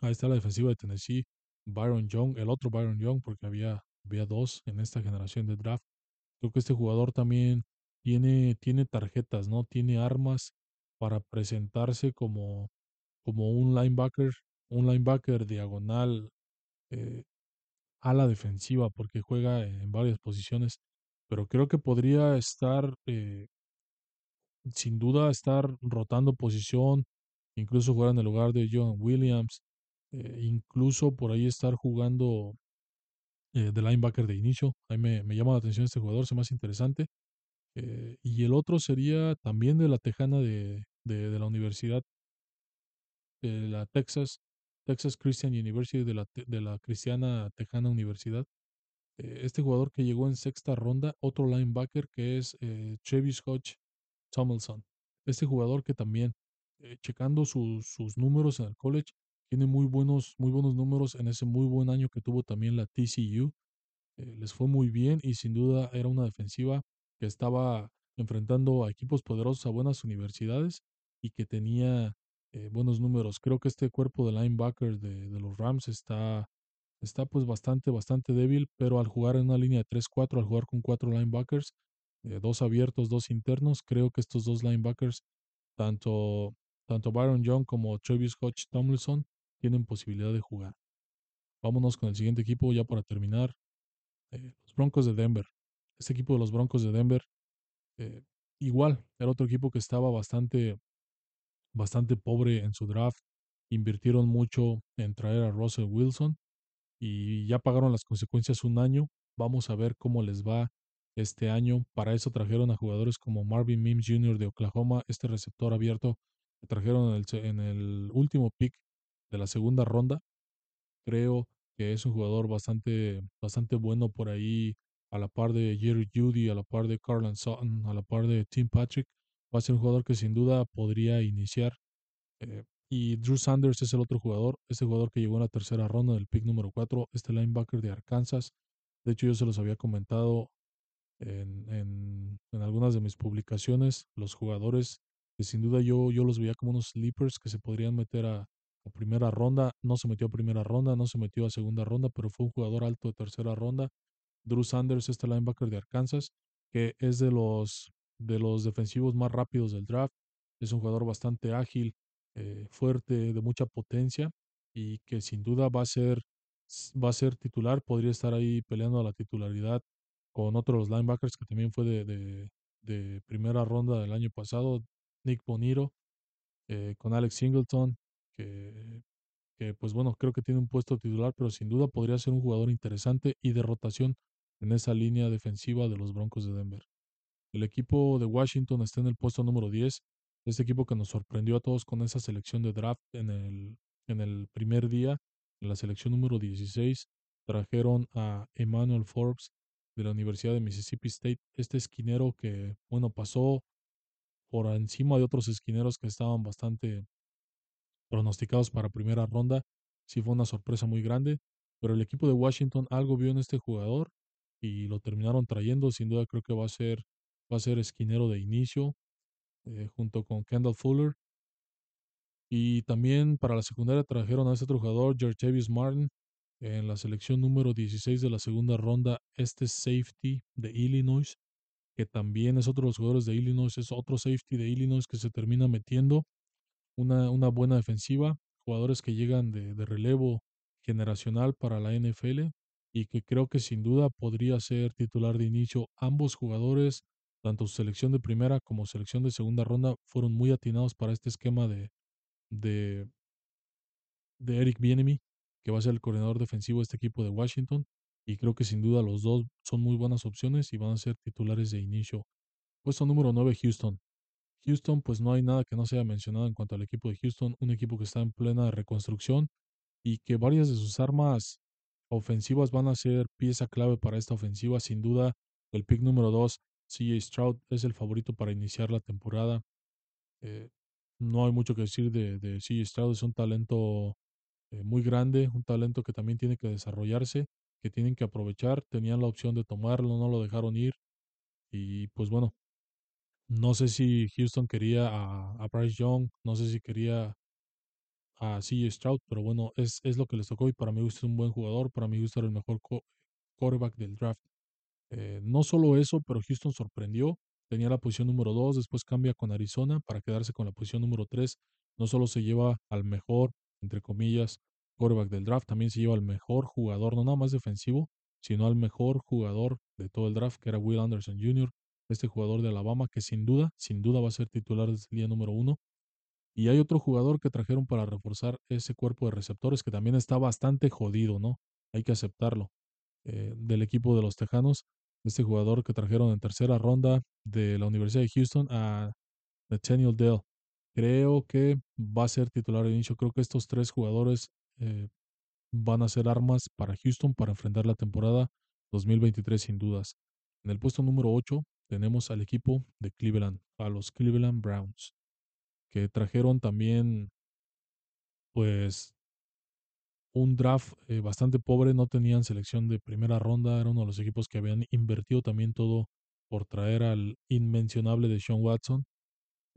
a esta la defensiva de Tennessee, Byron Young, el otro Byron Young, porque había, había dos en esta generación de draft. Creo que este jugador también tiene, tiene tarjetas, ¿no? Tiene armas para presentarse como, como un linebacker, un linebacker diagonal eh, a la defensiva, porque juega en varias posiciones, pero creo que podría estar, eh, sin duda, estar rotando posición, incluso jugar en el lugar de John Williams, eh, incluso por ahí estar jugando eh, de linebacker de inicio. A mí me, llama la atención este jugador, se hace interesante. Eh, y el otro sería también de la Tejana de, de, de la Universidad de la Texas, Texas Christian University, de la, de la Cristiana Tejana Universidad. Este jugador que llegó en sexta ronda, otro linebacker que es Travis Hodge Tomlinson. Este jugador que también, eh, checando sus, sus números en el college, tiene muy buenos, muy buenos números en ese muy buen año que tuvo también la TCU. Eh, les fue muy bien y sin duda era una defensiva que estaba enfrentando a equipos poderosos a buenas universidades y que tenía eh, buenos números. Creo que este cuerpo de linebackers de, de, los Rams está, está pues bastante, bastante débil, pero al jugar en una línea de 3-4, al jugar con cuatro linebackers, eh, dos abiertos, dos internos, creo que estos dos linebackers, tanto, tanto Byron Young como Travis Hodge Tomlinson, tienen posibilidad de jugar. Vámonos con el siguiente equipo ya para terminar. Eh, los Broncos de Denver. Este equipo de los Broncos de Denver, eh, igual, era otro equipo que estaba bastante, bastante pobre en su draft. Invirtieron mucho en traer a Russell Wilson y ya pagaron las consecuencias un año. Vamos a ver cómo les va este año. Para eso trajeron a jugadores como Marvin Mims Jr. de Oklahoma, este receptor abierto que trajeron en el, último pick de la segunda ronda. Creo que es un jugador bastante, bastante bueno por ahí, a la par de Jerry Judy, a la par de Carlin Sutton, a la par de Tim Patrick. Va a ser un jugador que sin duda podría iniciar. Eh, y Drew Sanders es el otro jugador, este jugador que llegó en la tercera ronda del pick número 4, este linebacker de Arkansas. De hecho, yo se los había comentado en, en, en, algunas de mis publicaciones, los jugadores que sin duda yo, yo los veía como unos sleepers que se podrían meter a, primera ronda. No se metió a primera ronda, no se metió a segunda ronda, pero fue un jugador alto de tercera ronda. Drew Sanders, este linebacker de Arkansas, que es de los, de los defensivos más rápidos del draft. Es un jugador bastante ágil, eh, fuerte, de mucha potencia y que sin duda va a ser va a ser titular, podría estar ahí peleando a la titularidad con otros linebackers que también fue de, de primera ronda del año pasado, Nick Boniro, eh, con Alex Singleton, que, que pues bueno, creo que tiene un puesto titular, pero sin duda podría ser un jugador interesante y de rotación en esa línea defensiva de los Broncos de Denver. El equipo de Washington está en el puesto número 10. Este equipo que nos sorprendió a todos con esa selección de draft en el, en el primer día, en la selección número 16, trajeron a Emmanuel Forbes de la Universidad de Mississippi State, este esquinero que, bueno, pasó por encima de otros esquineros que estaban bastante pronosticados para primera ronda. Sí fue una sorpresa muy grande, pero el equipo de Washington algo vio en este jugador y lo terminaron trayendo. Sin duda creo que va a ser, va a ser esquinero de inicio eh, junto con Kendall Fuller. Y también para la secundaria trajeron a este otro jugador, George Martin, en la selección número 16 de la segunda ronda, este safety de Illinois, que también es otro de los jugadores de Illinois, es otro safety de Illinois que se termina metiendo una, una buena defensiva, jugadores que llegan de, relevo generacional para la NFL y que creo que sin duda podría ser titular de inicio. Ambos jugadores, tanto su selección de primera como selección de segunda ronda, fueron muy atinados para este esquema de, de, de Eric Bienemy, que va a ser el coordinador defensivo de este equipo de Washington. Y creo que sin duda los dos son muy buenas opciones y van a ser titulares de inicio. Puesto número 9, Houston. Houston, pues no hay nada que no se haya mencionado en cuanto al equipo de Houston, un equipo que está en plena reconstrucción y que varias de sus armas ofensivas van a ser pieza clave para esta ofensiva. Sin duda, el pick número 2, CJ Stroud, es el favorito para iniciar la temporada. Eh, no hay mucho que decir de, de CJ Stroud, es un talento eh, muy grande, un talento que también tiene que desarrollarse, que tienen que aprovechar. Tenían la opción de tomarlo, no lo dejaron ir. Y pues bueno, no sé si Houston quería a, Bryce Young, no sé si quería a CJ Stroud, pero bueno, es, es lo que les tocó y para mí es un buen jugador, para mí gusto era el mejor quarterback del draft. Eh, no solo eso, pero Houston sorprendió, tenía la posición número 2, después cambia con Arizona para quedarse con la posición número 3. No solo se lleva al mejor, entre comillas, quarterback del draft, también se lleva al mejor jugador, no nada más defensivo, sino al mejor jugador de todo el draft, que era Will Anderson Jr., este jugador de Alabama, que sin duda, sin duda va a ser titular desde el día número uno. Y hay otro jugador que trajeron para reforzar ese cuerpo de receptores que también está bastante jodido, ¿no? Hay que aceptarlo. Eh, del equipo de los Tejanos, este jugador que trajeron en tercera ronda de la Universidad de Houston a Nathaniel Dell. Creo que va a ser titular de inicio. Creo que estos tres jugadores eh, van a ser armas para Houston para enfrentar la temporada 2023 sin dudas. En el puesto número 8 tenemos al equipo de Cleveland, a los Cleveland Browns, que trajeron también pues un draft eh, bastante pobre, no tenían selección de primera ronda, era uno de los equipos que habían invertido también todo por traer al inmencionable de Sean Watson,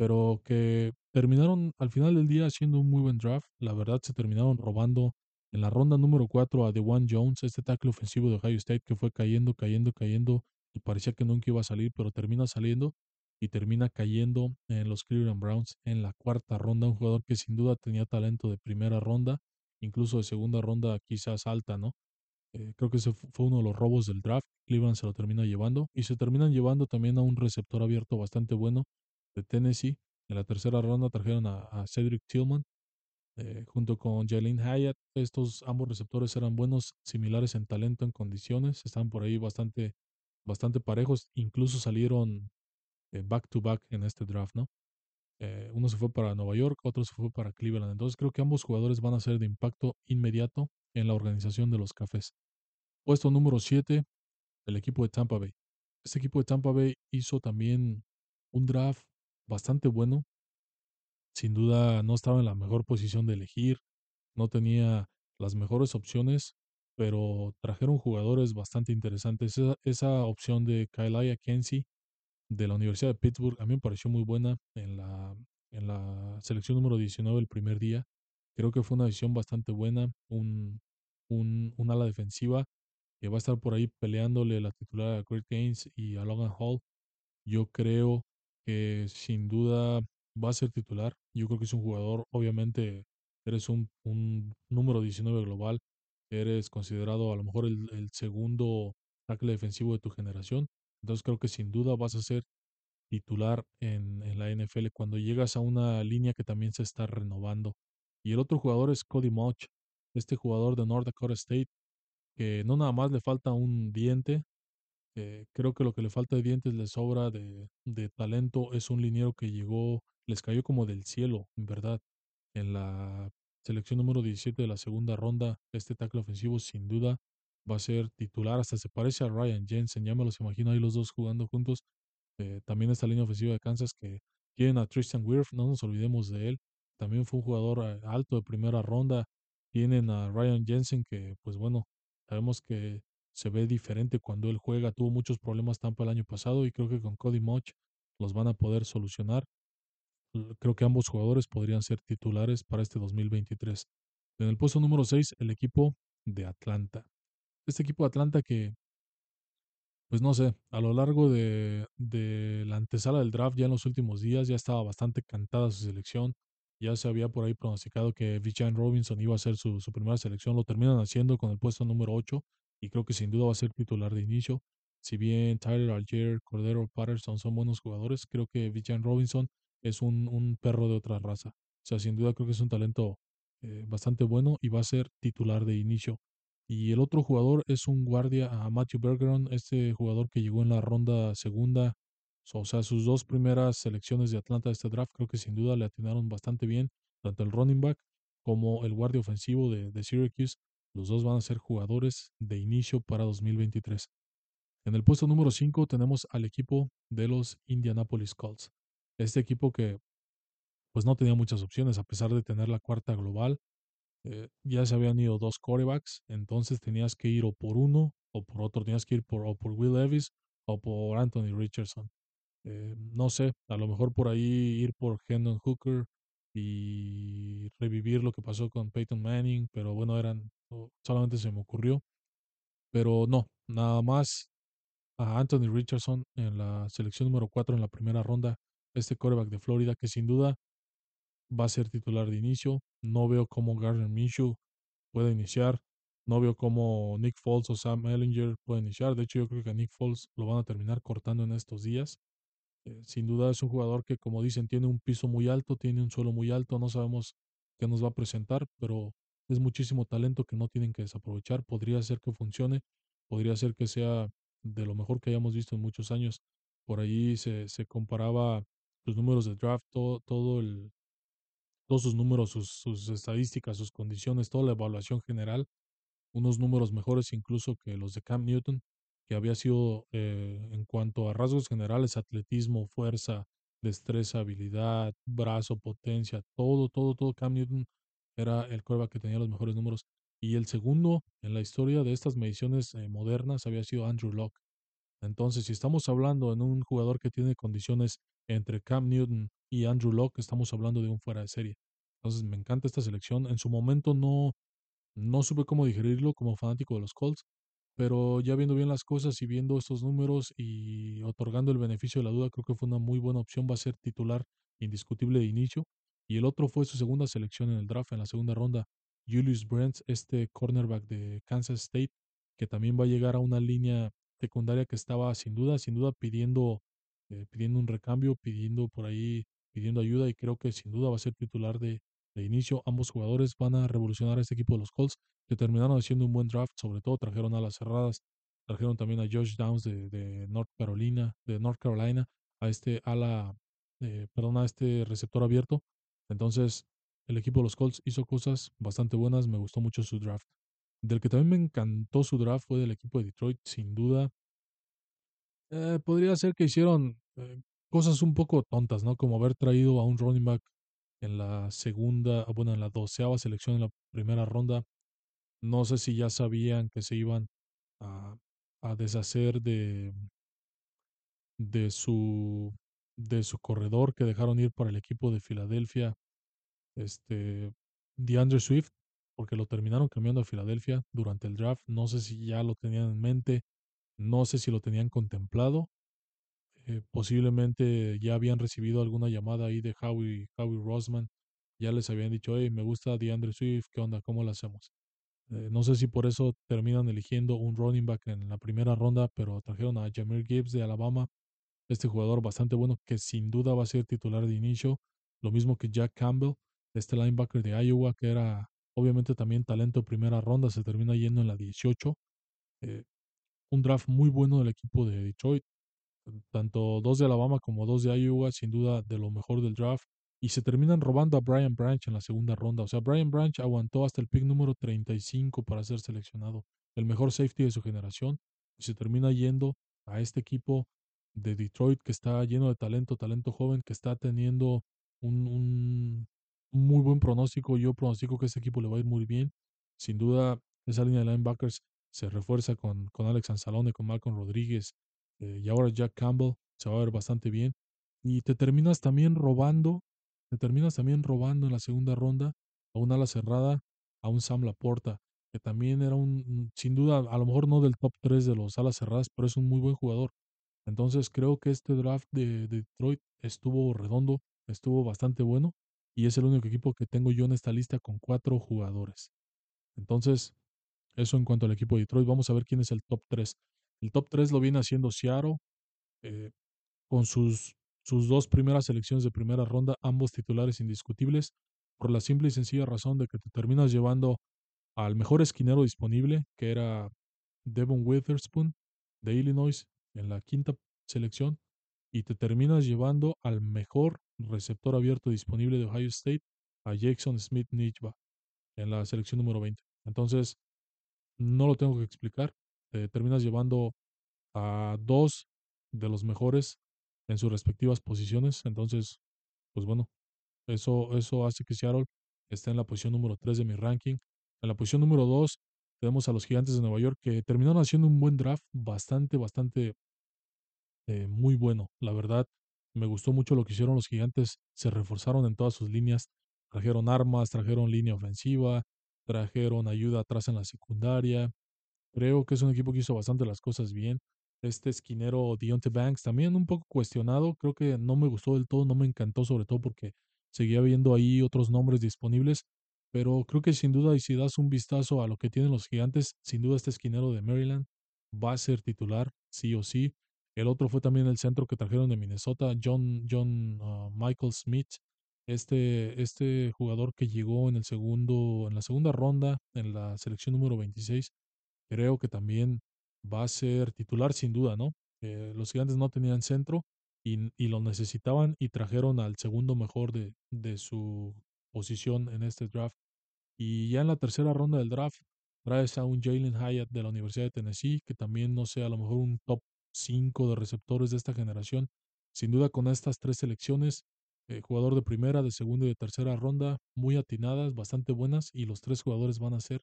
pero que terminaron al final del día haciendo un muy buen draft. La verdad se terminaron robando en la ronda número 4 a DeWan Jones, este tackle ofensivo de Ohio State que fue cayendo, cayendo, cayendo y parecía que nunca iba a salir, pero termina saliendo y termina cayendo en los Cleveland Browns en la cuarta ronda. Un jugador que sin duda tenía talento de primera ronda, incluso de segunda ronda quizás alta, ¿no? Eh, creo que ese fue uno de los robos del draft. Cleveland se lo termina llevando y se terminan llevando también a un receptor abierto bastante bueno de Tennessee. En la tercera ronda trajeron a, Cedric Tillman eh, junto con Jalen Hyatt. Estos ambos receptores eran buenos, similares en talento, en condiciones. Están por ahí bastante, bastante parejos. Incluso salieron eh, back to back en este draft, ¿no? Eh, uno se fue para Nueva York, otro se fue para Cleveland. Entonces creo que ambos jugadores van a ser de impacto inmediato en la organización de los cafés. Puesto número 7, el equipo de Tampa Bay. Este equipo de Tampa Bay hizo también un draft bastante bueno. Sin duda no estaba en la mejor posición de elegir, no tenía las mejores opciones, pero trajeron jugadores bastante interesantes. Esa, opción de Kyle Kensi de la Universidad de Pittsburgh a mí me pareció muy buena en la, en la selección número 19 el primer día. Creo que fue una decisión bastante buena, un, un, un ala defensiva que va a estar por ahí peleándole la titular a Great Gaines y a Logan Hall. Yo creo que sin duda va a ser titular. Yo creo que es un jugador, obviamente eres un, un número 19 global, eres considerado a lo mejor el, el segundo tackle defensivo de tu generación. Entonces creo que sin duda vas a ser titular en, en, la NFL cuando llegas a una línea que también se está renovando. Y el otro jugador es Cody Mauch, este jugador de North Dakota State, que no nada más le falta un diente, creo que lo que le falta de dientes le sobra de, de talento. Es un liniero que llegó les cayó como del cielo, en verdad. En la selección número 17 de la segunda ronda, este tackle ofensivo sin duda va a ser titular, hasta se parece a Ryan Jensen, ya me los imagino ahí los dos jugando juntos. Eh, también esta línea ofensiva de Kansas que tienen a Tristan Wirth, no nos olvidemos de él, también fue un jugador eh, alto de primera ronda. Tienen a Ryan Jensen que, pues bueno, sabemos que se ve diferente cuando él juega. Tuvo muchos problemas Tampa el año pasado y creo que con Cody Moch los van a poder solucionar. Creo que ambos jugadores podrían ser titulares para este 2023. En el puesto número 6, el equipo de Atlanta. Este equipo de Atlanta que, pues no sé, a lo largo de, de la antesala del draft, ya en los últimos días, ya estaba bastante cantada su selección. Ya se había por ahí pronosticado que Vivian Robinson iba a ser su, su primera selección. Lo terminan haciendo con el puesto número 8 y creo que sin duda va a ser titular de inicio. Si bien Tyler Algier, Cordero Patterson son buenos jugadores, creo que Vivian Robinson es un, perro de otra raza. O sea, sin duda creo que es un talento eh, bastante bueno y va a ser titular de inicio. Y el otro jugador es un guardia a Matthew Bergeron, este jugador que llegó en la ronda segunda. O sea, sus dos primeras selecciones de Atlanta de este draft creo que sin duda le atinaron bastante bien, tanto el running back como el guardia ofensivo de Syracuse. Los dos van a ser jugadores de inicio para 2023. En el puesto número 5 tenemos al equipo de los Indianapolis Colts. Este equipo que pues no tenía muchas opciones a pesar de tener la cuarta global. Eh, ya se habían ido dos corebacks, entonces tenías que ir o por uno o por otro, tenías que ir por, o por Will Levis o por Anthony Richardson. Eh, no sé, a lo mejor por ahí ir por Hendon Hooker y revivir lo que pasó con Peyton Manning, pero bueno, eran, solamente se me ocurrió. Pero no, nada más a Anthony Richardson en la selección número 4 en la primera ronda, este coreback de Florida que sin duda va a ser titular de inicio. No veo cómo Gardner Minshew puede iniciar. No veo cómo Nick Foles o Sam Ellinger pueden iniciar. De hecho, yo creo que a Nick Foles lo van a terminar cortando en estos días. Eh, sin duda es un jugador que, como dicen, tiene un piso muy alto, tiene un suelo muy alto. No sabemos qué nos va a presentar, pero es muchísimo talento que no tienen que desaprovechar. Podría ser que funcione, podría ser que sea de lo mejor que hayamos visto en muchos años. Por ahí se, se comparaba los números de draft, todo, todo el, todos sus números, sus, sus, estadísticas, sus condiciones, toda la evaluación general, unos números mejores incluso que los de Cam Newton, que había sido eh, en cuanto a rasgos generales, atletismo, fuerza, destreza, habilidad, brazo, potencia, todo, todo, todo Cam Newton era el quarterback que tenía los mejores números. Y el segundo en la historia de estas mediciones eh, modernas había sido Andrew Locke. Entonces, si estamos hablando en un jugador que tiene condiciones entre Cam Newton y Andrew Locke, estamos hablando de un fuera de serie. Entonces, me encanta esta selección. En su momento no, no supe cómo digerirlo como fanático de los Colts, pero ya viendo bien las cosas y viendo estos números y otorgando el beneficio de la duda, creo que fue una muy buena opción. Va a ser titular indiscutible de inicio. Y el otro fue su segunda selección en el draft, en la segunda ronda. Julius Brents, este cornerback de Kansas State, que también va a llegar a una línea secundaria que estaba sin duda, sin duda pidiendo, eh, pidiendo un recambio, pidiendo por ahí, pidiendo ayuda y creo que sin duda va a ser titular de, de inicio. Ambos jugadores van a revolucionar a este equipo de los Colts, que terminaron haciendo un buen draft, sobre todo trajeron a las cerradas, trajeron también a Josh Downs de, North Carolina, de North Carolina, a este ala, eh, perdón, a este receptor abierto. Entonces, el equipo de los Colts hizo cosas bastante buenas, me gustó mucho su draft. Del que también me encantó su draft fue del equipo de Detroit, sin duda. Eh, podría ser que hicieron eh, cosas un poco tontas, ¿no? Como haber traído a un running back en la segunda, bueno, en la doceava selección en la primera ronda. No sé si ya sabían que se iban a, a deshacer de, de su de su corredor que dejaron ir para el equipo de Filadelfia, este DeAndre Swift, porque lo terminaron cambiando a Filadelfia durante el draft. No sé si ya lo tenían en mente, no sé si lo tenían contemplado. Eh, posiblemente ya habían recibido alguna llamada ahí de Howie, Howie Rosman. Ya les habían dicho, hey, me gusta DeAndre Swift, ¿qué onda? ¿Cómo lo hacemos? Eh, no sé si por eso terminan eligiendo un running back en la primera ronda, pero trajeron a Jameer Gibbs de Alabama, este jugador bastante bueno que sin duda va a ser titular de inicio. Lo mismo que Jack Campbell, este linebacker de Iowa, que era Obviamente también talento primera ronda, se termina yendo en la 18. Eh, un draft muy bueno del equipo de Detroit. Tanto dos de Alabama como dos de Iowa, sin duda de lo mejor del draft. Y se terminan robando a Brian Branch en la segunda ronda. O sea, Brian Branch aguantó hasta el pick número 35 para ser seleccionado. El mejor safety de su generación. Y se termina yendo a este equipo de Detroit que está lleno de talento, talento joven, que está teniendo un, muy buen pronóstico. Yo pronostico que este equipo le va a ir muy bien. Sin duda, esa línea de linebackers se refuerza con, con Alex Anzalone, con Malcolm Rodríguez eh, y ahora Jack Campbell. Se va a ver bastante bien. Y te terminas también robando, te terminas también robando en la segunda ronda a un ala cerrada, a un Sam Laporta, que también era un, sin duda, a lo mejor no del top 3 de los alas cerradas, pero es un muy buen jugador. Entonces creo que este draft de, Detroit estuvo redondo, estuvo bastante bueno y es el único equipo que tengo yo en esta lista con cuatro jugadores. Entonces, eso en cuanto al equipo de Detroit. Vamos a ver quién es el top 3. El top 3 lo viene haciendo Seattle eh, con sus, sus dos primeras selecciones de primera ronda, ambos titulares indiscutibles, por la simple y sencilla razón de que te terminas llevando al mejor esquinero disponible, que era Devon Witherspoon de Illinois, en la quinta selección y te terminas llevando al mejor receptor abierto disponible de Ohio State, a Jackson Smith Nijba, en la selección número 20. Entonces, no lo tengo que explicar. Te terminas llevando a dos de los mejores en sus respectivas posiciones. Entonces, pues bueno, eso, eso hace que Seattle esté en la posición número 3 de mi ranking. En la posición número 2 tenemos a los Gigantes de Nueva York que terminaron haciendo un buen draft, bastante, bastante eh, muy bueno. La verdad, me gustó mucho lo que hicieron los Gigantes. Se reforzaron en todas sus líneas. Trajeron armas, trajeron línea ofensiva, trajeron ayuda atrás en la secundaria. Creo que es un equipo que hizo bastante las cosas bien. Este esquinero Deontay Banks también un poco cuestionado. Creo que no me gustó del todo, no me encantó, sobre todo porque seguía viendo ahí otros nombres disponibles. Pero creo que sin duda, y si das un vistazo a lo que tienen los gigantes, sin duda este esquinero de Maryland va a ser titular, sí o sí. El otro fue también el centro que trajeron de Minnesota, John, John ah, Michael Smith. Este, este jugador que llegó en el segundo, en la segunda ronda, en la selección número 26, creo que también va a ser titular sin duda, ¿no? Eh, los gigantes no tenían centro y, lo necesitaban y trajeron al segundo mejor de, de su posición en este draft. Y ya en la tercera ronda del draft, traes a un Jalen Hyatt de la Universidad de Tennessee, que también no sé, a lo mejor un top 5 de receptores de esta generación. Sin duda con estas tres selecciones, eh, jugador de primera, de segunda y de tercera ronda, muy atinadas, bastante buenas, y los tres jugadores van a ser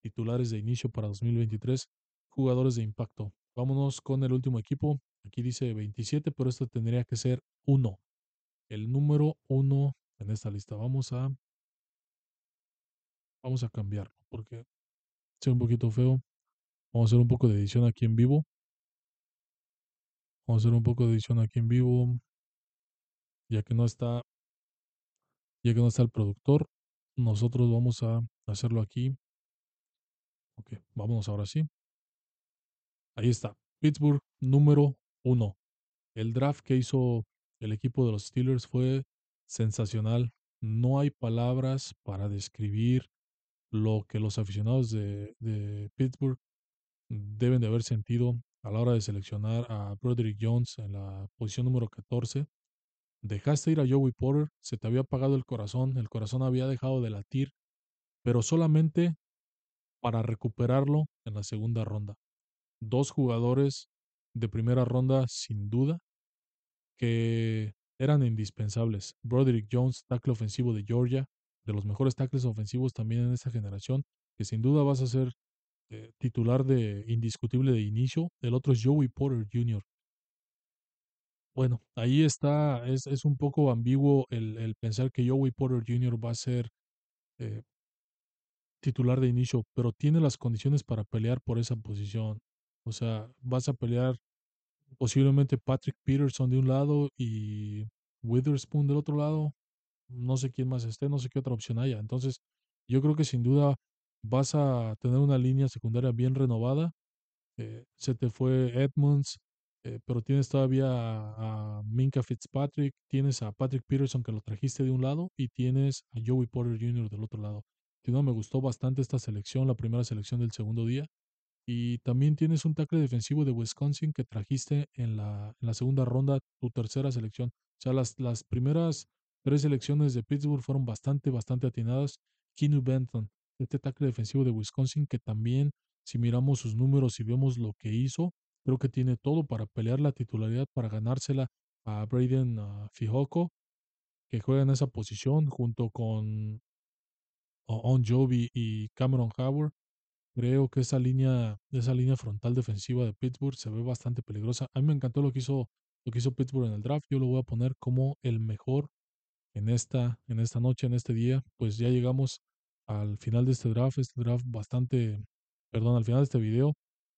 titulares de inicio para 2023, jugadores de impacto. Vámonos con el último equipo. Aquí dice 27, pero esto tendría que ser 1. El número 1 en esta lista. Vamos a. Vamos a cambiarlo porque es un poquito feo. Vamos a hacer un poco de edición aquí en vivo. Vamos a hacer un poco de edición aquí en vivo. Ya que no está. Ya que no está el productor. Nosotros vamos a hacerlo aquí. Ok, vámonos ahora sí. Ahí está. Pittsburgh número uno. El draft que hizo el equipo de los Steelers fue sensacional. No hay palabras para describir lo que los aficionados de, Pittsburgh deben de haber sentido a la hora de seleccionar a Broderick Jones en la posición número 14. Dejaste ir a Joey Porter, se te había apagado el corazón, el corazón había dejado de latir, pero solamente para recuperarlo en la segunda ronda. Dos jugadores de primera ronda, sin duda, que eran indispensables. Broderick Jones, tackle ofensivo de Georgia, de los mejores tackles ofensivos también en esta generación, que sin duda vas a ser eh, titular de indiscutible de inicio. El otro es Joey Porter Jr. Bueno, ahí está, es, es un poco ambiguo el, pensar que Joey Porter Jr. va a ser eh, titular de inicio, pero tiene las condiciones para pelear por esa posición. O sea, vas a pelear posiblemente Patrick Peterson de un lado y Witherspoon del otro lado. No sé quién más esté, no sé qué otra opción haya. Entonces, yo creo que sin duda vas a tener una línea secundaria bien renovada. Eh, se te fue Edmonds, eh, pero tienes todavía a, Minka Fitzpatrick, tienes a Patrick Peterson que lo trajiste de un lado y tienes a Joey Porter Jr. del otro lado. Me gustó bastante esta selección, la primera selección del segundo día. Y también tienes un tackle defensivo de Wisconsin que trajiste en la, segunda ronda, tu tercera selección. O sea, las, las primeras tres selecciones de Pittsburgh fueron bastante, bastante atinadas. Kinu Benton, este tackle defensivo de Wisconsin, que también, si miramos sus números y vemos lo que hizo, creo que tiene todo para pelear la titularidad, para ganársela a Braden uh, Fijoko, que juega en esa posición junto con On Jovi y Cameron Howard. Creo que esa línea, esa línea frontal defensiva de Pittsburgh se ve bastante peligrosa. A mí me encantó lo que hizo, lo que hizo Pittsburgh en el draft. Yo lo voy a poner como el mejor en esta, en esta noche, en este día. Pues ya llegamos al final de este draft. Este draft bastante, perdón, al final de este video.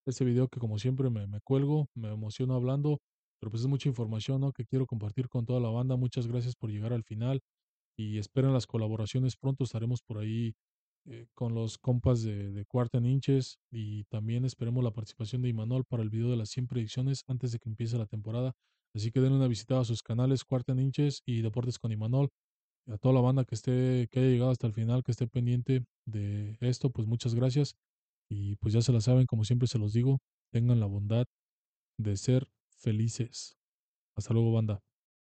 Este video que como siempre me, me cuelgo, me emociono hablando, pero pues es mucha información ¿no? que quiero compartir con toda la banda. Muchas gracias por llegar al final y esperen las colaboraciones. Pronto estaremos por ahí eh, con los compas de, de Cuarta Inches y también esperemos la participación de Imanol para el video de las 100 predicciones antes de que empiece la temporada. Así que den una visitada a sus canales Cuarta Inches y Deportes con Imanol. a toda la banda que esté, que haya llegado hasta el final, que esté pendiente de esto, pues muchas gracias. Y pues ya se la saben, como siempre se los digo, tengan la bondad de ser felices. Hasta luego, banda.